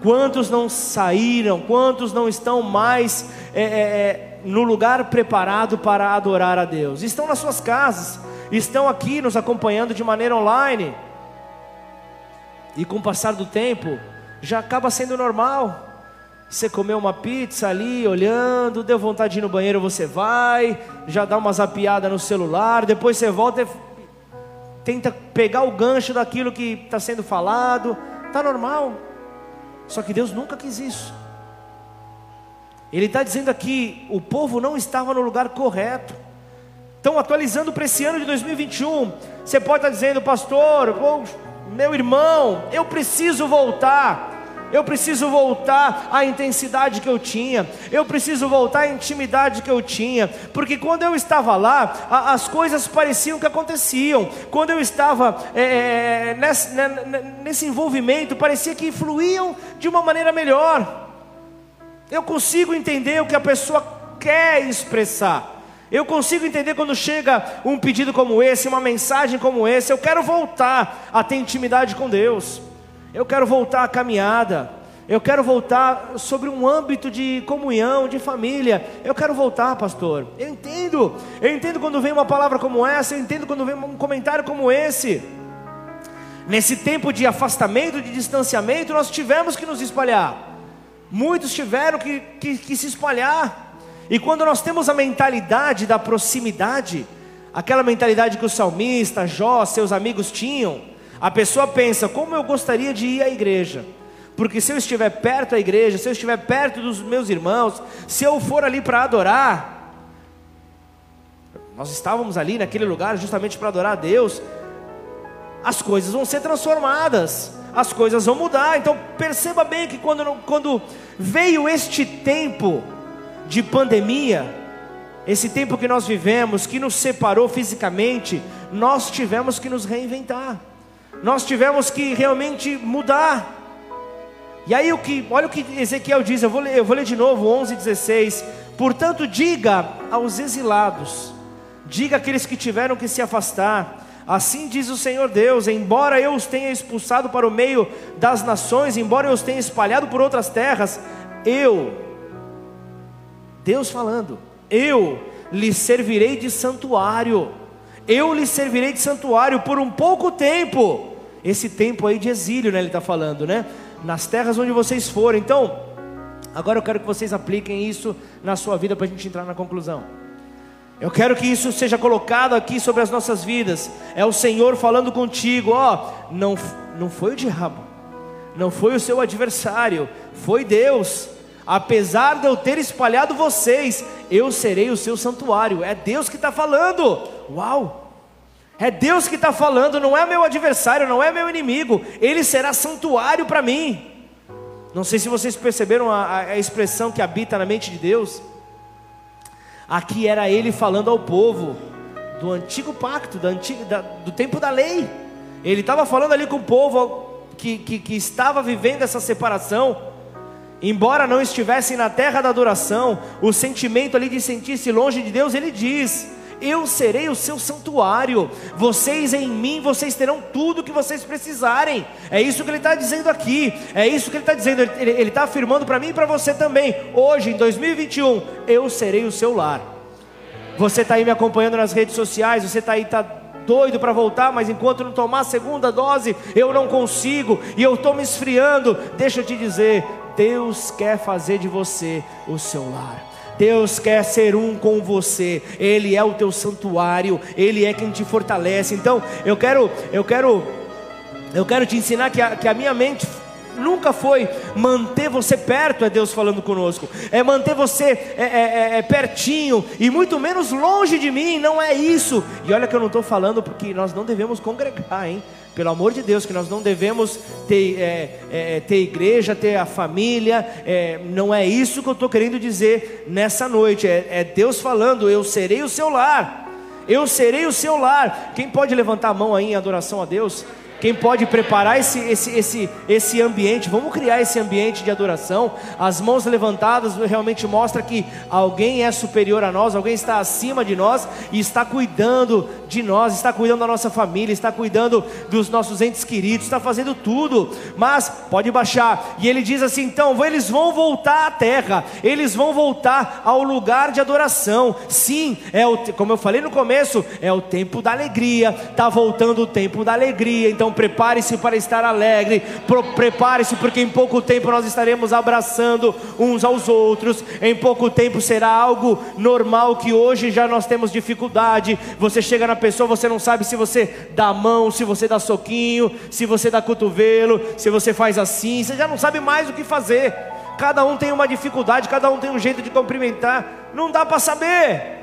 [SPEAKER 1] Quantos não saíram? Quantos não estão mais é, é, é no lugar preparado para adorar a Deus. Estão nas suas casas, estão aqui nos acompanhando de maneira online. E com o passar do tempo, já acaba sendo normal. Você comeu uma pizza ali, olhando, deu vontade de ir no banheiro, você vai, já dá uma zapiada no celular, depois você volta e tenta pegar o gancho daquilo que está sendo falado. Está normal. Só que Deus nunca quis isso. Ele está dizendo aqui: o povo não estava no lugar correto. Então, atualizando para esse ano de 2021, você pode estar dizendo, pastor, meu irmão, eu preciso voltar. Eu preciso voltar à intensidade que eu tinha, eu preciso voltar à intimidade que eu tinha, porque quando eu estava lá, a, as coisas pareciam que aconteciam, quando eu estava é, nesse, né, nesse envolvimento, parecia que fluíam de uma maneira melhor. Eu consigo entender o que a pessoa quer expressar. Eu consigo entender quando chega um pedido como esse, uma mensagem como esse. Eu quero voltar a ter intimidade com Deus. Eu quero voltar à caminhada. Eu quero voltar sobre um âmbito de comunhão, de família. Eu quero voltar, pastor. Eu entendo. Eu entendo quando vem uma palavra como essa. Eu entendo quando vem um comentário como esse. Nesse tempo de afastamento, de distanciamento, nós tivemos que nos espalhar. Muitos tiveram que, que, que se espalhar. E quando nós temos a mentalidade da proximidade, aquela mentalidade que o salmista, Jó, seus amigos tinham, a pessoa pensa: como eu gostaria de ir à igreja? Porque se eu estiver perto da igreja, se eu estiver perto dos meus irmãos, se eu for ali para adorar, nós estávamos ali naquele lugar justamente para adorar a Deus, as coisas vão ser transformadas as coisas vão mudar. Então perceba bem que quando, quando veio este tempo de pandemia, esse tempo que nós vivemos, que nos separou fisicamente, nós tivemos que nos reinventar, nós tivemos que realmente mudar. E aí o que, olha o que Ezequiel diz, eu vou ler, eu vou ler de novo 11:16. Portanto, diga aos exilados, diga àqueles que tiveram que se afastar, Assim diz o Senhor Deus: embora eu os tenha expulsado para o meio das nações, embora eu os tenha espalhado por outras terras, eu, Deus falando, eu lhes servirei de santuário, eu lhes servirei de santuário por um pouco tempo, esse tempo aí de exílio, né? Ele está falando, né? Nas terras onde vocês forem. Então, agora eu quero que vocês apliquem isso na sua vida para a gente entrar na conclusão. Eu quero que isso seja colocado aqui sobre as nossas vidas. É o Senhor falando contigo, ó, não, não foi o diabo, não foi o seu adversário, foi Deus. Apesar de eu ter espalhado vocês, eu serei o seu santuário. É Deus que está falando. Uau! É Deus que está falando, não é meu adversário, não é meu inimigo. Ele será santuário para mim. Não sei se vocês perceberam a, a expressão que habita na mente de Deus. Aqui era ele falando ao povo: do antigo pacto, da antiga, da, do tempo da lei. Ele estava falando ali com o povo que, que, que estava vivendo essa separação. Embora não estivessem na terra da adoração, o sentimento ali de sentir-se longe de Deus, ele diz: Eu serei o seu santuário, vocês em mim, vocês terão tudo o que vocês precisarem. É isso que ele está dizendo aqui, é isso que ele está dizendo, ele está afirmando para mim e para você também. Hoje, em 2021, eu serei o seu lar. Você está aí me acompanhando nas redes sociais, você está aí, está doido para voltar, mas enquanto não tomar a segunda dose, eu não consigo, e eu estou me esfriando. Deixa eu te dizer, Deus quer fazer de você o seu lar. Deus quer ser um com você. Ele é o teu santuário, ele é quem te fortalece. Então, eu quero, eu quero, eu quero te ensinar que a, que a minha mente nunca foi manter você perto, é Deus falando conosco, é manter você é, é, é, é, pertinho e muito menos longe de mim, não é isso. E olha que eu não estou falando porque nós não devemos congregar, hein? Pelo amor de Deus, que nós não devemos ter, é, é, ter igreja, ter a família, não é isso que eu estou querendo dizer nessa noite, é Deus falando: eu serei o seu lar, eu serei o seu lar. Quem pode levantar a mão aí em adoração a Deus? Quem pode preparar esse, esse, esse, esse ambiente, vamos criar esse ambiente de adoração. As mãos levantadas realmente mostra que alguém é superior a nós, alguém está acima de nós e está cuidando de nós, está cuidando da nossa família, está cuidando dos nossos entes queridos, está fazendo tudo. Mas pode baixar. E ele diz assim: então, eles vão voltar à terra, eles vão voltar ao lugar de adoração. Sim, é o, como eu falei no começo, é o tempo da alegria. Está voltando o tempo da alegria. Então prepare-se para estar alegre. Prepare-se porque em pouco tempo nós estaremos abraçando uns aos outros. Em pouco tempo será algo normal que hoje já nós temos dificuldade. Você chega na pessoa, você não sabe se você dá mão, se você dá soquinho, se você dá cotovelo, se você faz assim, você já não sabe mais o que fazer. Cada um tem uma dificuldade, cada um tem um jeito de cumprimentar, não dá para saber.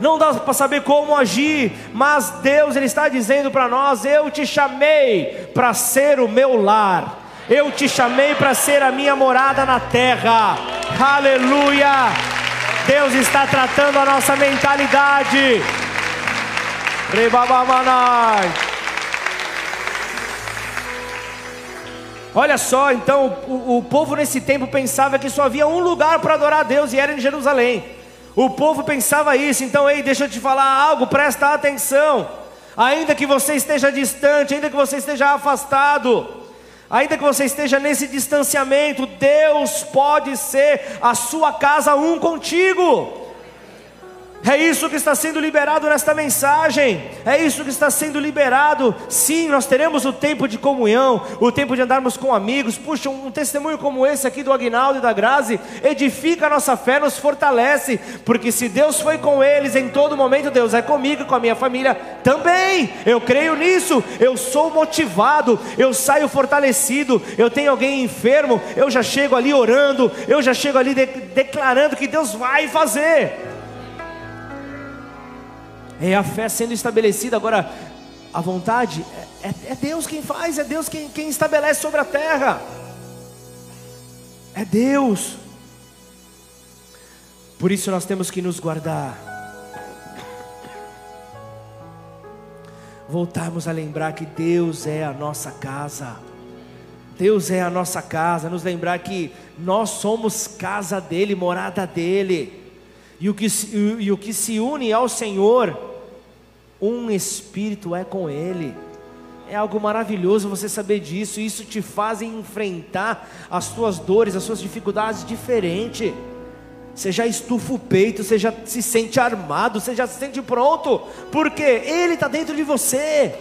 [SPEAKER 1] Não dá para saber como agir, mas Deus ele está dizendo para nós: eu te chamei para ser o meu lar. Eu te chamei para ser a minha morada na terra. Aleluia! Deus está tratando a nossa mentalidade. Olha só, então o, o, povo nesse tempo pensava que só havia um lugar para adorar a Deus e era em Jerusalém. O povo pensava isso, então, ei, deixa eu te falar algo, presta atenção. Ainda que você esteja distante, ainda que você esteja afastado, ainda que você esteja nesse distanciamento, Deus pode ser a sua casa um contigo. É isso que está sendo liberado nesta mensagem. É isso que está sendo liberado. Sim, nós teremos o tempo de comunhão, o tempo de andarmos com amigos. Puxa, um testemunho como esse aqui do Agnaldo e da Grazi edifica a nossa fé, nos fortalece. Porque se Deus foi com eles em todo momento, Deus é comigo e com a minha família também. Eu creio nisso. Eu sou motivado. Eu saio fortalecido. Eu tenho alguém enfermo. Eu já chego ali orando. Eu já chego ali de declarando que Deus vai fazer. É a fé sendo estabelecida. Agora, a vontade é, é, é Deus quem faz, é Deus quem, quem estabelece sobre a terra. É Deus. Por isso nós temos que nos guardar. Voltarmos a lembrar que Deus é a nossa casa. Deus é a nossa casa, nos lembrar que nós somos casa dele, morada dele. E o que, e, e o que se une ao Senhor um espírito é com Ele. É algo maravilhoso você saber disso, isso te faz enfrentar as suas dores, as suas dificuldades diferente. Você já estufa o peito, você já se sente armado, você já se sente pronto, porque Ele está dentro de você.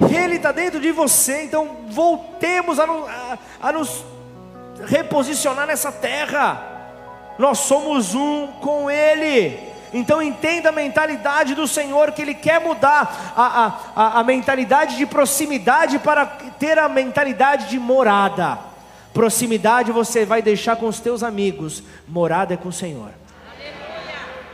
[SPEAKER 1] Ele está dentro de você, então voltemos a, a, a nos reposicionar nessa terra. Nós somos um com Ele. Então entenda a mentalidade do Senhor, que Ele quer mudar a, a, a mentalidade de proximidade para ter a mentalidade de morada. Proximidade você vai deixar com os teus amigos, morada é com o Senhor.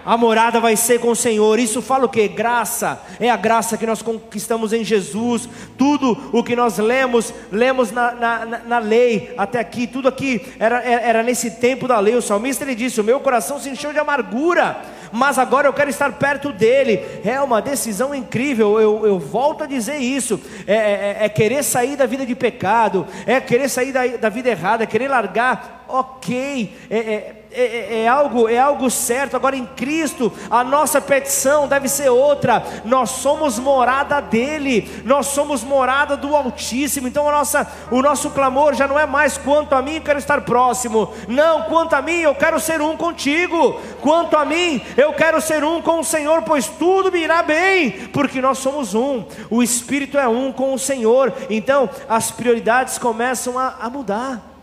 [SPEAKER 1] A morada vai ser com o Senhor. Isso fala o que? Graça. É a graça que nós conquistamos em Jesus. Tudo o que nós lemos, lemos na, na, na lei até aqui. Tudo aqui era, era nesse tempo da lei. O salmista ele disse: O meu coração se encheu de amargura mas agora eu quero estar perto dele. É uma decisão incrível, eu, eu volto a dizer isso: é, é, é, querer sair da vida de pecado, é querer sair da, da vida errada, é querer largar, ok, é, é é, é, é, algo, é algo certo. Agora em Cristo, a nossa petição deve ser outra. Nós somos morada dele, nós somos morada do Altíssimo. Então a nossa, o nosso clamor já não é mais quanto a mim eu quero estar próximo. Não, quanto a mim eu quero ser um contigo. Quanto a mim eu quero ser um com o Senhor, pois tudo me irá bem, porque nós somos um. O Espírito é um com o Senhor. Então as prioridades começam a, a mudar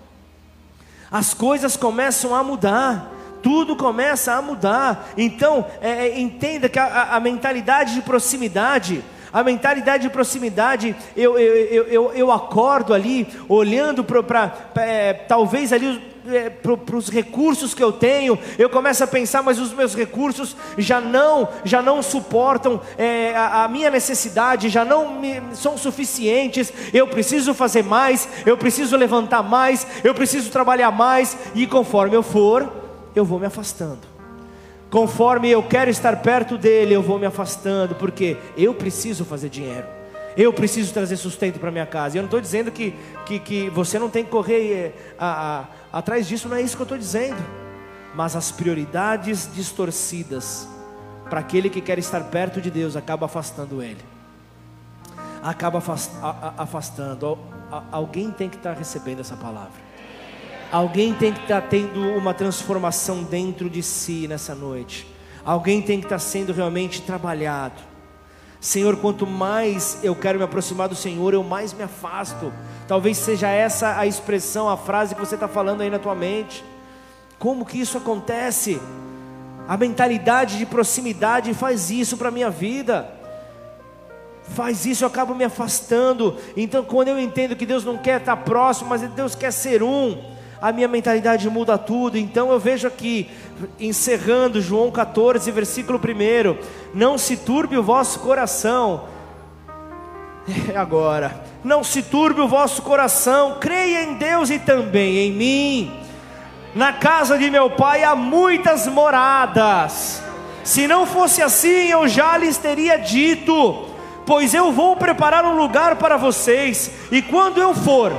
[SPEAKER 1] as coisas começam a mudar, tudo começa a mudar. Então, é, é, entenda que a, a, mentalidade de proximidade, a mentalidade de proximidade, eu, eu, eu, eu acordo ali, olhando para, é, talvez ali é, para os recursos que eu tenho, eu começo a pensar, mas os meus recursos já não, já não suportam é, a, a, minha necessidade, já não me, são suficientes. Eu preciso fazer mais, eu preciso levantar mais, eu preciso trabalhar mais, e conforme eu for, eu vou me afastando. Conforme eu quero estar perto dele, eu vou me afastando, porque eu preciso fazer dinheiro. Eu preciso trazer sustento para minha casa. Eu não estou dizendo que, que, que, você não tem que correr é, a, a Atrás disso não é isso que eu estou dizendo, mas as prioridades distorcidas para aquele que quer estar perto de Deus acaba afastando ele, acaba afastando. Alguém tem que estar recebendo essa palavra. Alguém tem que estar tendo uma transformação dentro de si nessa noite. Alguém tem que estar sendo realmente trabalhado. Senhor, quanto mais eu quero me aproximar do Senhor, eu mais me afasto. Talvez seja essa a expressão, a frase que você está falando aí na tua mente. Como que isso acontece? A mentalidade de proximidade faz isso para a minha vida. Faz isso, eu acabo me afastando. Então, quando eu entendo que Deus não quer estar próximo, mas Deus quer ser um, a minha mentalidade muda tudo. Então, eu vejo aqui, encerrando João 14, versículo 1: Não se turbe o vosso coração. É agora não se turbe o vosso coração, creia em Deus e também em mim. Na casa de meu pai há muitas moradas. Se não fosse assim, eu já lhes teria dito, pois eu vou preparar um lugar para vocês, e quando eu for,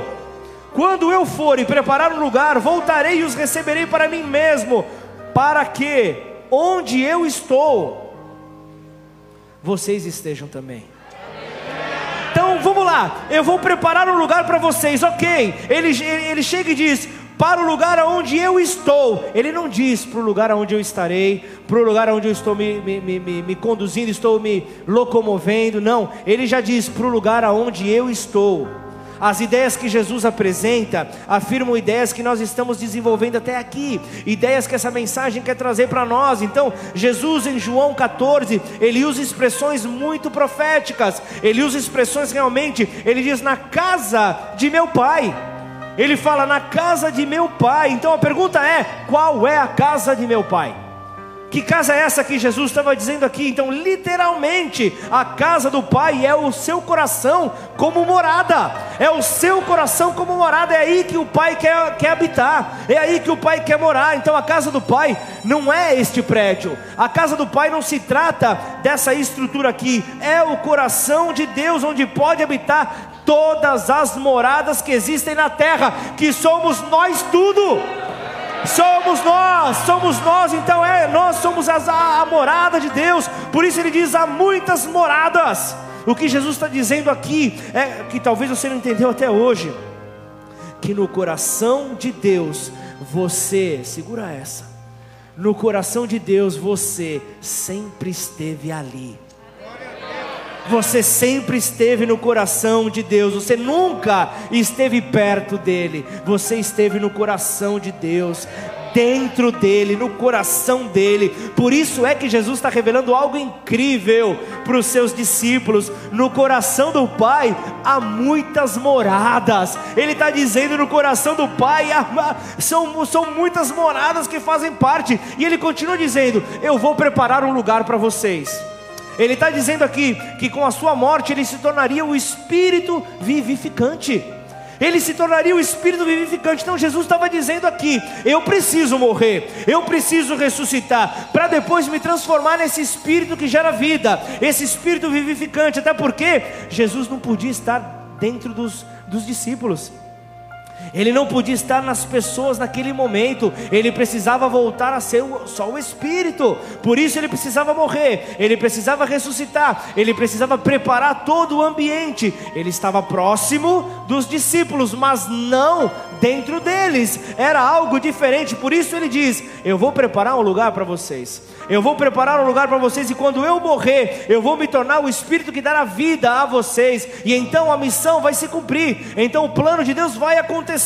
[SPEAKER 1] quando eu for e preparar um lugar, voltarei e os receberei para mim mesmo, para que onde eu estou, vocês estejam também. Então vamos lá, eu vou preparar um lugar para vocês, ok. Ele, ele, chega e diz: para o lugar onde eu estou. Ele não diz para o lugar onde eu estarei, para o lugar onde eu estou me, me, me, me, conduzindo, estou me locomovendo. Não, ele já diz para o lugar onde eu estou. As ideias que Jesus apresenta afirmam ideias que nós estamos desenvolvendo até aqui, ideias que essa mensagem quer trazer para nós. Então, Jesus em João 14, ele usa expressões muito proféticas, ele usa expressões realmente, ele diz: na casa de meu pai. Ele fala na casa de meu pai. Então a pergunta é: qual é a casa de meu pai? Que casa é essa que Jesus estava dizendo aqui? Então, literalmente, a casa do Pai é o seu coração como morada, é o seu coração como morada, é aí que o Pai quer, quer habitar, é aí que o Pai quer morar. Então, a casa do Pai não é este prédio, a casa do Pai não se trata dessa estrutura aqui, é o coração de Deus onde pode habitar todas as moradas que existem na terra, que somos nós tudo. Somos nós, somos nós, então é, nós somos a, a morada de Deus, por isso ele diz: há muitas moradas. O que Jesus está dizendo aqui é que talvez você não entendeu até hoje, que no coração de Deus você, segura essa, no coração de Deus você sempre esteve ali. Você sempre esteve no coração de Deus, você nunca esteve perto dele, você esteve no coração de Deus. dentro dele, no coração dele. Por isso é que Jesus está revelando algo incrível para os seus discípulos. No coração do Pai há muitas moradas. Ele está dizendo no coração do Pai há, são, são muitas moradas que fazem parte. E ele continua dizendo: Eu vou preparar um lugar para vocês. Ele está dizendo aqui que com a sua morte ele se tornaria o Espírito vivificante. Ele se tornaria o Espírito vivificante. Então Jesus estava dizendo aqui: eu preciso morrer, eu preciso ressuscitar, para depois me transformar nesse Espírito que gera vida, esse Espírito vivificante. Até porque Jesus não podia estar dentro dos, dos discípulos. Ele não podia estar nas pessoas naquele momento, ele precisava voltar a ser só o Espírito, por isso ele precisava morrer, ele precisava ressuscitar, ele precisava preparar todo o ambiente. Ele estava próximo dos discípulos, mas não dentro deles, era algo diferente, por isso ele diz: Eu vou preparar um lugar para vocês. Eu vou preparar um lugar para vocês, e quando eu morrer, eu vou me tornar o Espírito que dará vida a vocês, e então a missão vai se cumprir, então o plano de Deus vai acontecer.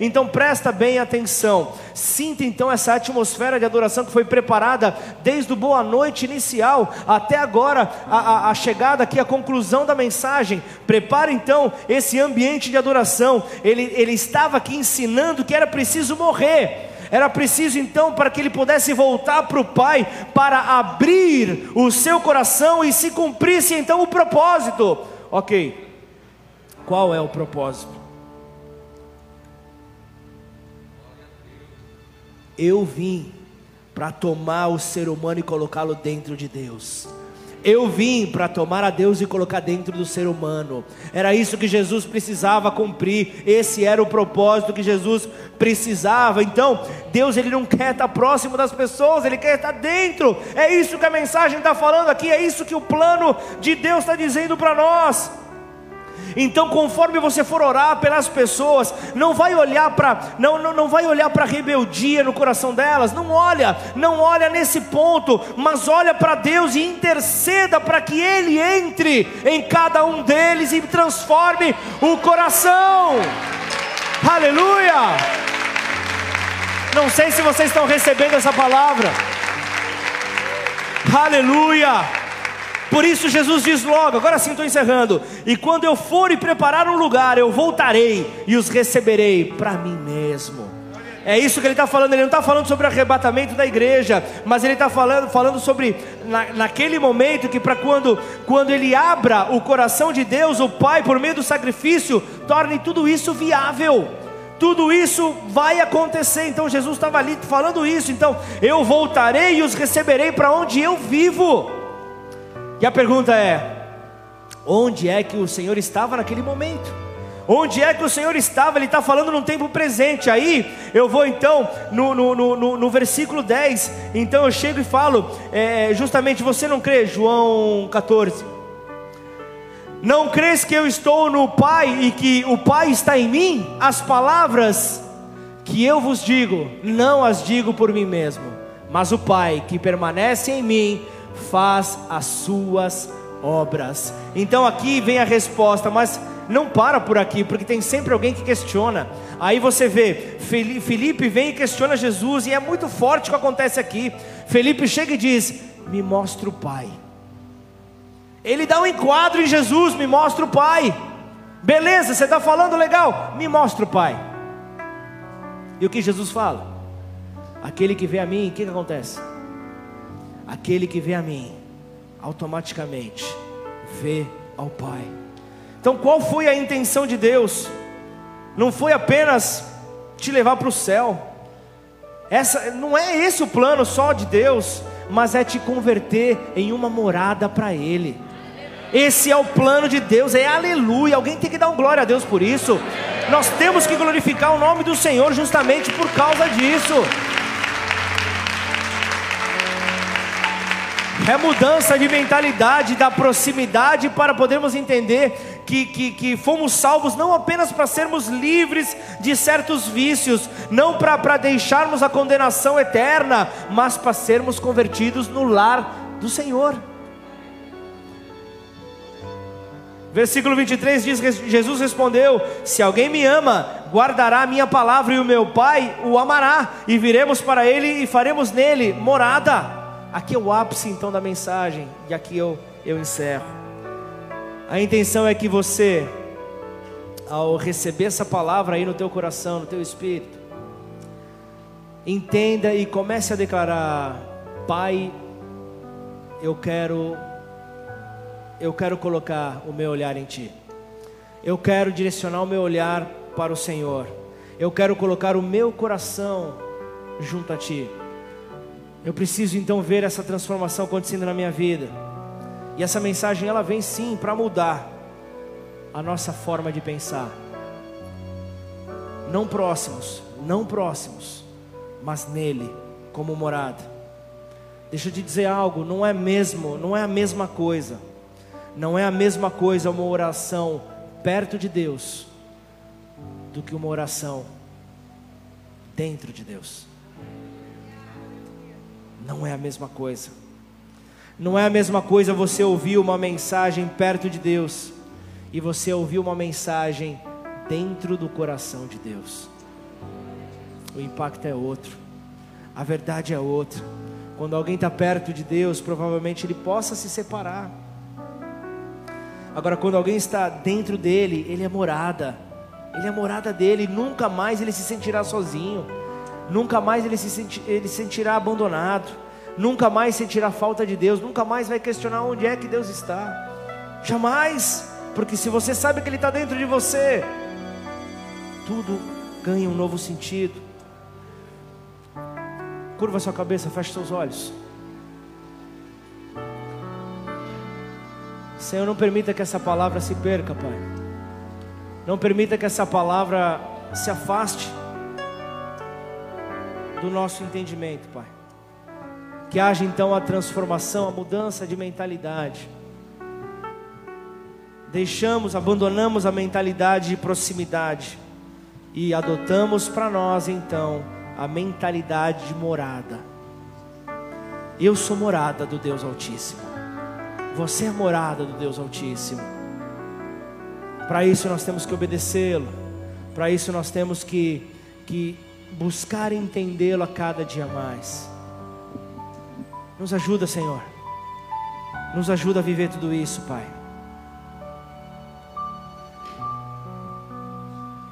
[SPEAKER 1] Então presta bem atenção, sinta então essa atmosfera de adoração que foi preparada desde o boa noite inicial até agora, a, a, a chegada aqui, a conclusão da mensagem. Prepare então esse ambiente de adoração, ele, ele estava aqui ensinando que era preciso morrer. Era preciso então para que ele pudesse voltar para o Pai, para abrir o seu coração e se cumprisse então o propósito. Ok, qual é o propósito? Eu vim para tomar o ser humano e colocá-lo dentro de Deus. Eu vim para tomar a Deus e colocar dentro do ser humano. Era isso que Jesus precisava cumprir. Esse era o propósito que Jesus precisava. Então, Deus ele não quer estar próximo das pessoas, ele quer estar dentro. É isso que a mensagem está falando aqui. É isso que o plano de Deus está dizendo para nós. Então, conforme você for orar pelas pessoas, não vai olhar para não, não, não vai olhar para rebeldia no coração delas, não olha, não olha nesse ponto, mas olha para Deus e interceda para que ele entre em cada um deles e transforme o coração. Aleluia! Não sei se vocês estão recebendo essa palavra. Aleluia! Por isso Jesus diz logo, agora sim estou encerrando: E quando eu for e preparar um lugar, eu voltarei e os receberei para mim mesmo. É isso que ele está falando, ele não está falando sobre o arrebatamento da igreja, mas ele está falando, falando sobre na, naquele momento que para quando, quando ele abra o coração de Deus, o Pai, por meio do sacrifício, torne tudo isso viável. Tudo isso vai acontecer. Então Jesus estava ali falando isso. Então eu voltarei e os receberei para onde eu vivo. E a pergunta é: onde é que o Senhor estava naquele momento? Onde é que o Senhor estava? Ele está falando num tempo presente. Aí eu vou então no, no, no, no versículo 10. Então eu chego e falo, é, justamente, você não crê? João 14. Não crês que eu estou no Pai e que o Pai está em mim? As palavras que eu vos digo, não as digo por mim mesmo, mas o Pai que permanece em mim faz as suas obras. Então aqui vem a resposta, mas não para por aqui, porque tem sempre alguém que questiona. Aí você vê, Felipe vem e questiona Jesus, e é muito forte o que acontece aqui. Felipe chega e diz: Me mostra o Pai. Ele dá um enquadro em Jesus, me mostra o Pai. Beleza, você está falando legal, me mostra o Pai. E o que Jesus fala? Aquele que vê a mim, o que, que acontece? Aquele que vê a mim, automaticamente vê ao Pai. Então, qual foi a intenção de Deus? Não foi apenas te levar para o céu. Essa não é esse o plano só de Deus, mas é te converter em uma morada para Ele. Esse é o plano de Deus, é aleluia. Alguém tem que dar um glória a Deus por isso. Nós temos que glorificar o nome do Senhor justamente por causa disso. É mudança de mentalidade, da proximidade, para podermos entender que, que, que fomos salvos não apenas para sermos livres de certos vícios, não para deixarmos a condenação eterna, mas para sermos convertidos no lar do Senhor. Versículo 23 diz: Jesus respondeu: Se alguém me ama, guardará a minha palavra e o meu Pai o amará, e viremos para ele e faremos nele morada. Aqui é o ápice então da mensagem, e aqui eu, eu encerro. A intenção é que você, ao receber essa palavra aí no teu coração, no teu espírito, entenda e comece a declarar: Pai, eu quero eu quero colocar o meu olhar em ti. Eu quero direcionar o meu olhar para o Senhor. Eu quero colocar o meu coração junto a ti. Eu preciso então ver essa transformação acontecendo na minha vida. E essa mensagem ela vem sim para mudar a nossa forma de pensar. Não próximos, não próximos, mas nele como morada. Deixa eu te dizer algo, não é mesmo, não é a mesma coisa não é a mesma coisa uma oração perto de Deus do que uma oração dentro de Deus. Não é a mesma coisa. Não é a mesma coisa você ouvir uma mensagem perto de Deus e você ouvir uma mensagem dentro do coração de Deus. O impacto é outro, a verdade é outra. Quando alguém está perto de Deus, provavelmente ele possa se separar Agora, quando alguém está dentro dele, ele é morada. Ele é morada dele. Nunca mais ele se sentirá sozinho. Nunca mais ele se senti, ele sentirá abandonado. Nunca mais sentirá falta de Deus. Nunca mais vai questionar onde é que Deus está. Jamais. Porque se você sabe que Ele está dentro de você, tudo ganha um novo sentido. Curva sua cabeça, feche seus olhos. Senhor, não permita que essa palavra se perca, Pai. Não permita que essa palavra se afaste do nosso entendimento, Pai. Que haja então a transformação, a mudança de mentalidade. Deixamos, abandonamos a mentalidade de proximidade e adotamos para nós então a mentalidade de morada. Eu sou morada do Deus Altíssimo. Você é morada do Deus Altíssimo. Para isso nós temos que obedecê-lo. Para isso nós temos que, que buscar entendê-lo a cada dia mais. Nos ajuda, Senhor. Nos ajuda a viver tudo isso, Pai.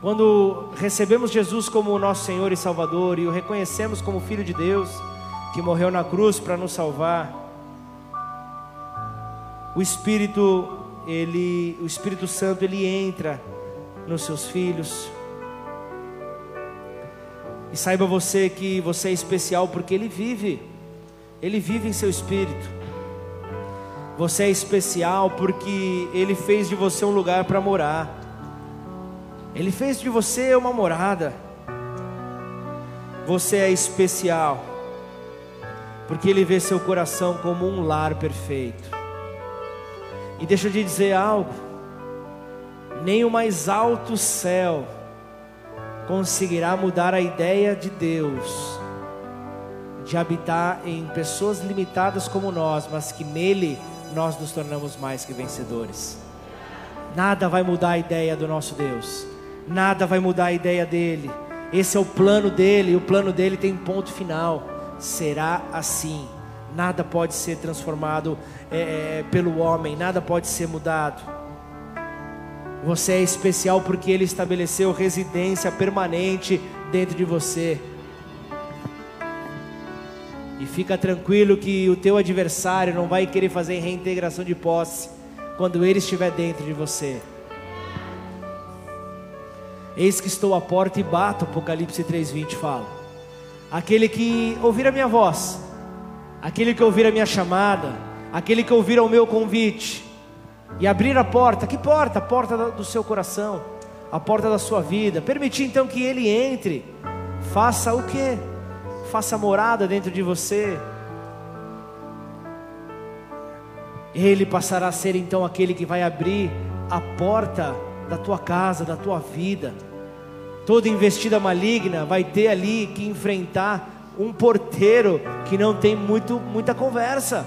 [SPEAKER 1] Quando recebemos Jesus como nosso Senhor e Salvador e o reconhecemos como Filho de Deus, que morreu na cruz para nos salvar, o Espírito, ele, o Espírito Santo, ele entra nos seus filhos. E saiba você que você é especial porque ele vive. Ele vive em seu espírito. Você é especial porque ele fez de você um lugar para morar. Ele fez de você uma morada. Você é especial porque ele vê seu coração como um lar perfeito. E deixa eu te dizer algo: nem o mais alto céu conseguirá mudar a ideia de Deus de habitar em pessoas limitadas como nós, mas que nele nós nos tornamos mais que vencedores. Nada vai mudar a ideia do nosso Deus, nada vai mudar a ideia dele. Esse é o plano dele, e o plano dele tem ponto final. Será assim nada pode ser transformado é, pelo homem, nada pode ser mudado. Você é especial porque Ele estabeleceu residência permanente dentro de você. E fica tranquilo que o teu adversário não vai querer fazer reintegração de posse quando ele estiver dentro de você. Eis que estou à porta e bato, Apocalipse 3:20 fala. Aquele que ouvir a minha voz aquele que ouvir a minha chamada, aquele que ouvir o meu convite e abrir a porta, que porta? A porta do seu coração, a porta da sua vida. Permitir então que ele entre, faça o que? Faça morada dentro de você. Ele passará a ser então aquele que vai abrir a porta da tua casa, da tua vida. Toda investida maligna vai ter ali que enfrentar um porteiro que não tem muito, muita conversa.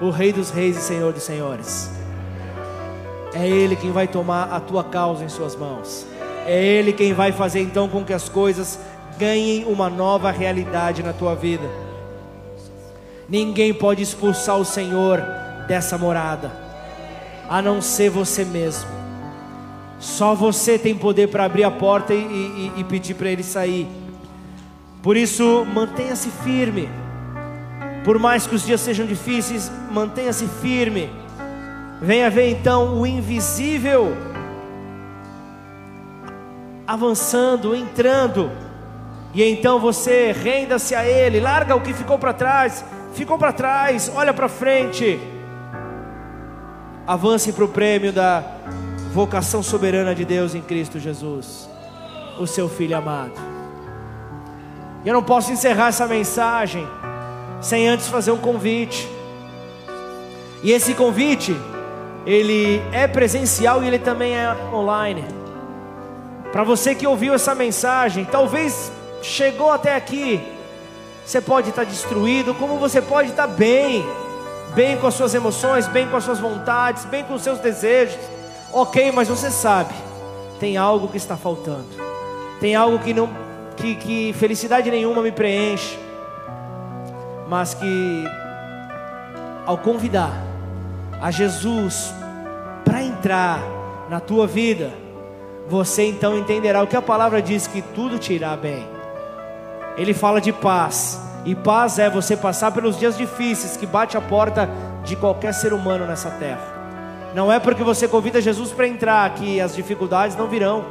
[SPEAKER 1] O Rei dos Reis e Senhor dos Senhores. É Ele quem vai tomar a tua causa em Suas mãos. É Ele quem vai fazer então com que as coisas ganhem uma nova realidade na tua vida. Ninguém pode expulsar o Senhor dessa morada, a não ser você mesmo. Só você tem poder para abrir a porta e, e, e pedir para Ele sair. Por isso, mantenha-se firme. Por mais que os dias sejam difíceis, mantenha-se firme. Venha ver então o invisível avançando, entrando. E então você renda-se a Ele, larga o que ficou para trás, ficou para trás, olha para frente. Avance para o prêmio da vocação soberana de Deus em Cristo Jesus, o seu Filho amado. Eu não posso encerrar essa mensagem sem antes fazer um convite. E esse convite, ele é presencial e ele também é online. Para você que ouviu essa mensagem, talvez chegou até aqui, você pode estar destruído, como você pode estar bem, bem com as suas emoções, bem com as suas vontades, bem com os seus desejos. Ok, mas você sabe, tem algo que está faltando, tem algo que não, que, que felicidade nenhuma me preenche, mas que ao convidar a Jesus para entrar na tua vida, você então entenderá o que a palavra diz que tudo te irá bem. Ele fala de paz, e paz é você passar pelos dias difíceis que bate a porta de qualquer ser humano nessa terra. Não é porque você convida Jesus para entrar que as dificuldades não virão,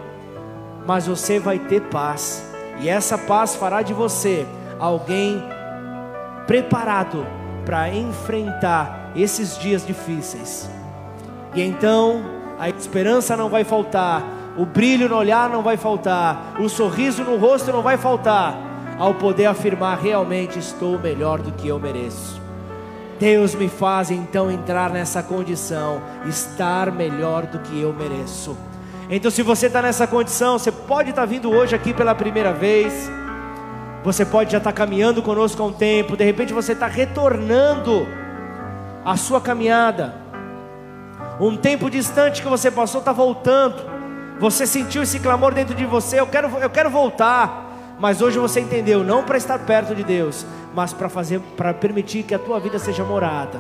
[SPEAKER 1] mas você vai ter paz, e essa paz fará de você alguém preparado para enfrentar esses dias difíceis. E então a esperança não vai faltar, o brilho no olhar não vai faltar, o sorriso no rosto não vai faltar, ao poder afirmar realmente estou melhor do que eu mereço. Deus me faz então entrar nessa condição, estar melhor do que eu mereço. Então, se você está nessa condição, você pode estar tá vindo hoje aqui pela primeira vez, você pode já estar tá caminhando conosco há um tempo, de repente você está retornando a sua caminhada, um tempo distante que você passou está voltando, você sentiu esse clamor dentro de você, eu quero, eu quero voltar. Mas hoje você entendeu, não para estar perto de Deus, mas para fazer, para permitir que a tua vida seja morada.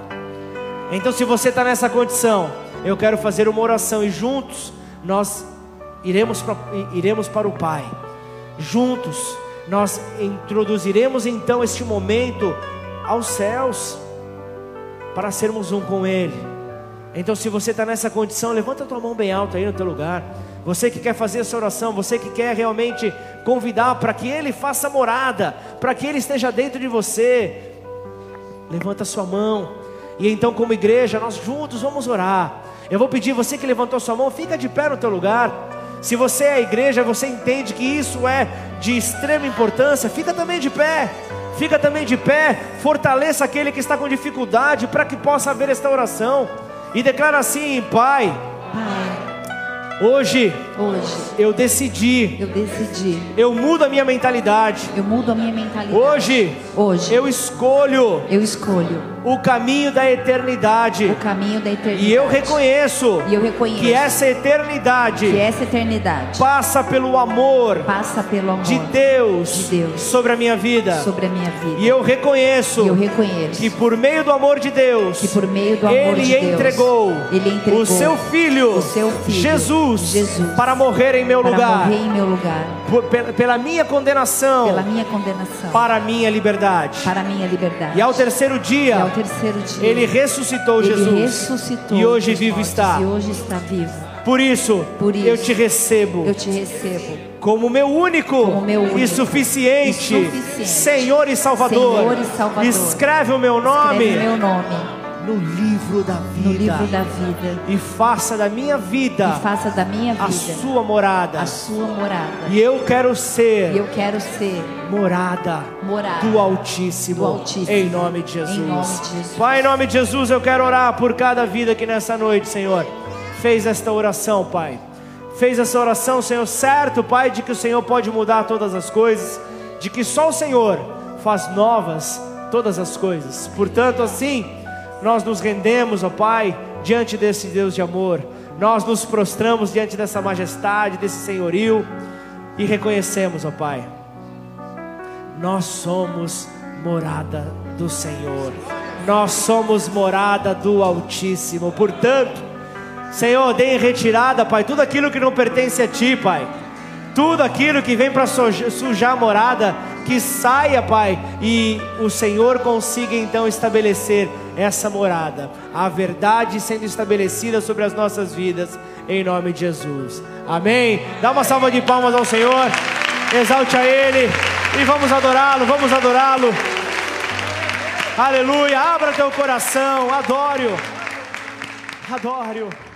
[SPEAKER 1] Então, se você está nessa condição, eu quero fazer uma oração e juntos nós iremos para, iremos para o Pai. Juntos nós introduziremos então este momento aos céus para sermos um com Ele. Então, se você está nessa condição, levanta tua mão bem alta aí no teu lugar. Você que quer fazer essa oração, você que quer realmente convidar para que Ele faça morada, para que Ele esteja dentro de você, levanta sua mão. E então, como igreja, nós juntos vamos orar. Eu vou pedir, você que levantou sua mão, fica de pé no teu lugar. Se você é a igreja, você entende que isso é de extrema importância, fica também de pé. Fica também de pé, fortaleça aquele que está com dificuldade para que possa haver esta oração. E declara assim: Pai, Hoje,
[SPEAKER 2] hoje
[SPEAKER 1] eu decidi,
[SPEAKER 2] eu decidi,
[SPEAKER 1] eu mudo a minha mentalidade.
[SPEAKER 2] eu mudo a minha mentalidade.
[SPEAKER 1] Hoje,
[SPEAKER 2] hoje
[SPEAKER 1] eu escolho
[SPEAKER 2] eu escolho
[SPEAKER 1] o caminho da eternidade.
[SPEAKER 2] o caminho da eternidade.
[SPEAKER 1] E eu reconheço
[SPEAKER 2] E eu reconheço
[SPEAKER 1] que essa eternidade
[SPEAKER 2] que essa eternidade
[SPEAKER 1] passa pelo amor
[SPEAKER 2] passa pelo amor
[SPEAKER 1] de Deus,
[SPEAKER 2] de Deus
[SPEAKER 1] sobre a minha vida.
[SPEAKER 2] sobre a minha vida.
[SPEAKER 1] E eu reconheço
[SPEAKER 2] E eu reconheço
[SPEAKER 1] que por meio do amor de Deus,
[SPEAKER 2] que por meio do amor
[SPEAKER 1] ele
[SPEAKER 2] de Deus,
[SPEAKER 1] entregou,
[SPEAKER 2] ele entregou
[SPEAKER 1] o seu filho,
[SPEAKER 2] o seu filho,
[SPEAKER 1] Jesus,
[SPEAKER 2] Jesus,
[SPEAKER 1] para morrer em meu lugar,
[SPEAKER 2] morrer em meu lugar,
[SPEAKER 1] por- pela, pela minha condenação,
[SPEAKER 2] pela minha condenação,
[SPEAKER 1] para a minha liberdade.
[SPEAKER 2] para minha liberdade.
[SPEAKER 1] E ao terceiro dia,
[SPEAKER 2] ao terceiro dia,
[SPEAKER 1] ele ressuscitou
[SPEAKER 2] ele
[SPEAKER 1] Jesus.
[SPEAKER 2] ressuscitou
[SPEAKER 1] e hoje vivo
[SPEAKER 2] mortos,
[SPEAKER 1] está.
[SPEAKER 2] E hoje está vivo.
[SPEAKER 1] Por isso,
[SPEAKER 2] Por
[SPEAKER 1] eu
[SPEAKER 2] isso,
[SPEAKER 1] te recebo
[SPEAKER 2] Eu te recebo
[SPEAKER 1] como meu único,
[SPEAKER 2] Como meu único
[SPEAKER 1] e, suficiente
[SPEAKER 2] e suficiente
[SPEAKER 1] Senhor e Salvador.
[SPEAKER 2] Senhor e Salvador.
[SPEAKER 1] Escreve o meu nome
[SPEAKER 2] Escreve meu nome
[SPEAKER 1] no livro da vida.
[SPEAKER 2] no livro da vida
[SPEAKER 1] E faça da minha vida
[SPEAKER 2] e faça da minha
[SPEAKER 1] a
[SPEAKER 2] vida
[SPEAKER 1] sua morada.
[SPEAKER 2] a sua morada.
[SPEAKER 1] E eu quero ser
[SPEAKER 2] E eu quero ser
[SPEAKER 1] morada
[SPEAKER 2] morada
[SPEAKER 1] do Altíssimo,
[SPEAKER 2] do Altíssimo.
[SPEAKER 1] Em nome de Jesus.
[SPEAKER 2] Em nome de Jesus.
[SPEAKER 1] Pai, em nome de Jesus, eu quero orar por cada vida que nessa noite, Senhor, fez esta oração, Pai. Fez essa oração, Senhor, certo, Pai, de que o Senhor pode mudar todas as coisas, de que só o Senhor faz novas todas as coisas. Portanto, assim, nós nos rendemos, ó Pai, diante desse Deus de amor. Nós nos prostramos diante dessa majestade, desse senhorio e reconhecemos, ó Pai, nós somos morada do Senhor, nós somos morada do Altíssimo, portanto, Senhor, dê em retirada, Pai, tudo aquilo que não pertence a Ti, Pai, tudo aquilo que vem para sujar a morada, que saia, Pai, e o Senhor consiga então estabelecer essa morada, a verdade sendo estabelecida sobre as nossas vidas, em nome de Jesus. Amém. Dá uma salva de palmas ao Senhor, exalte a Ele e vamos adorá-lo, vamos adorá-lo. Aleluia, abra teu coração, adore-o, adore-o.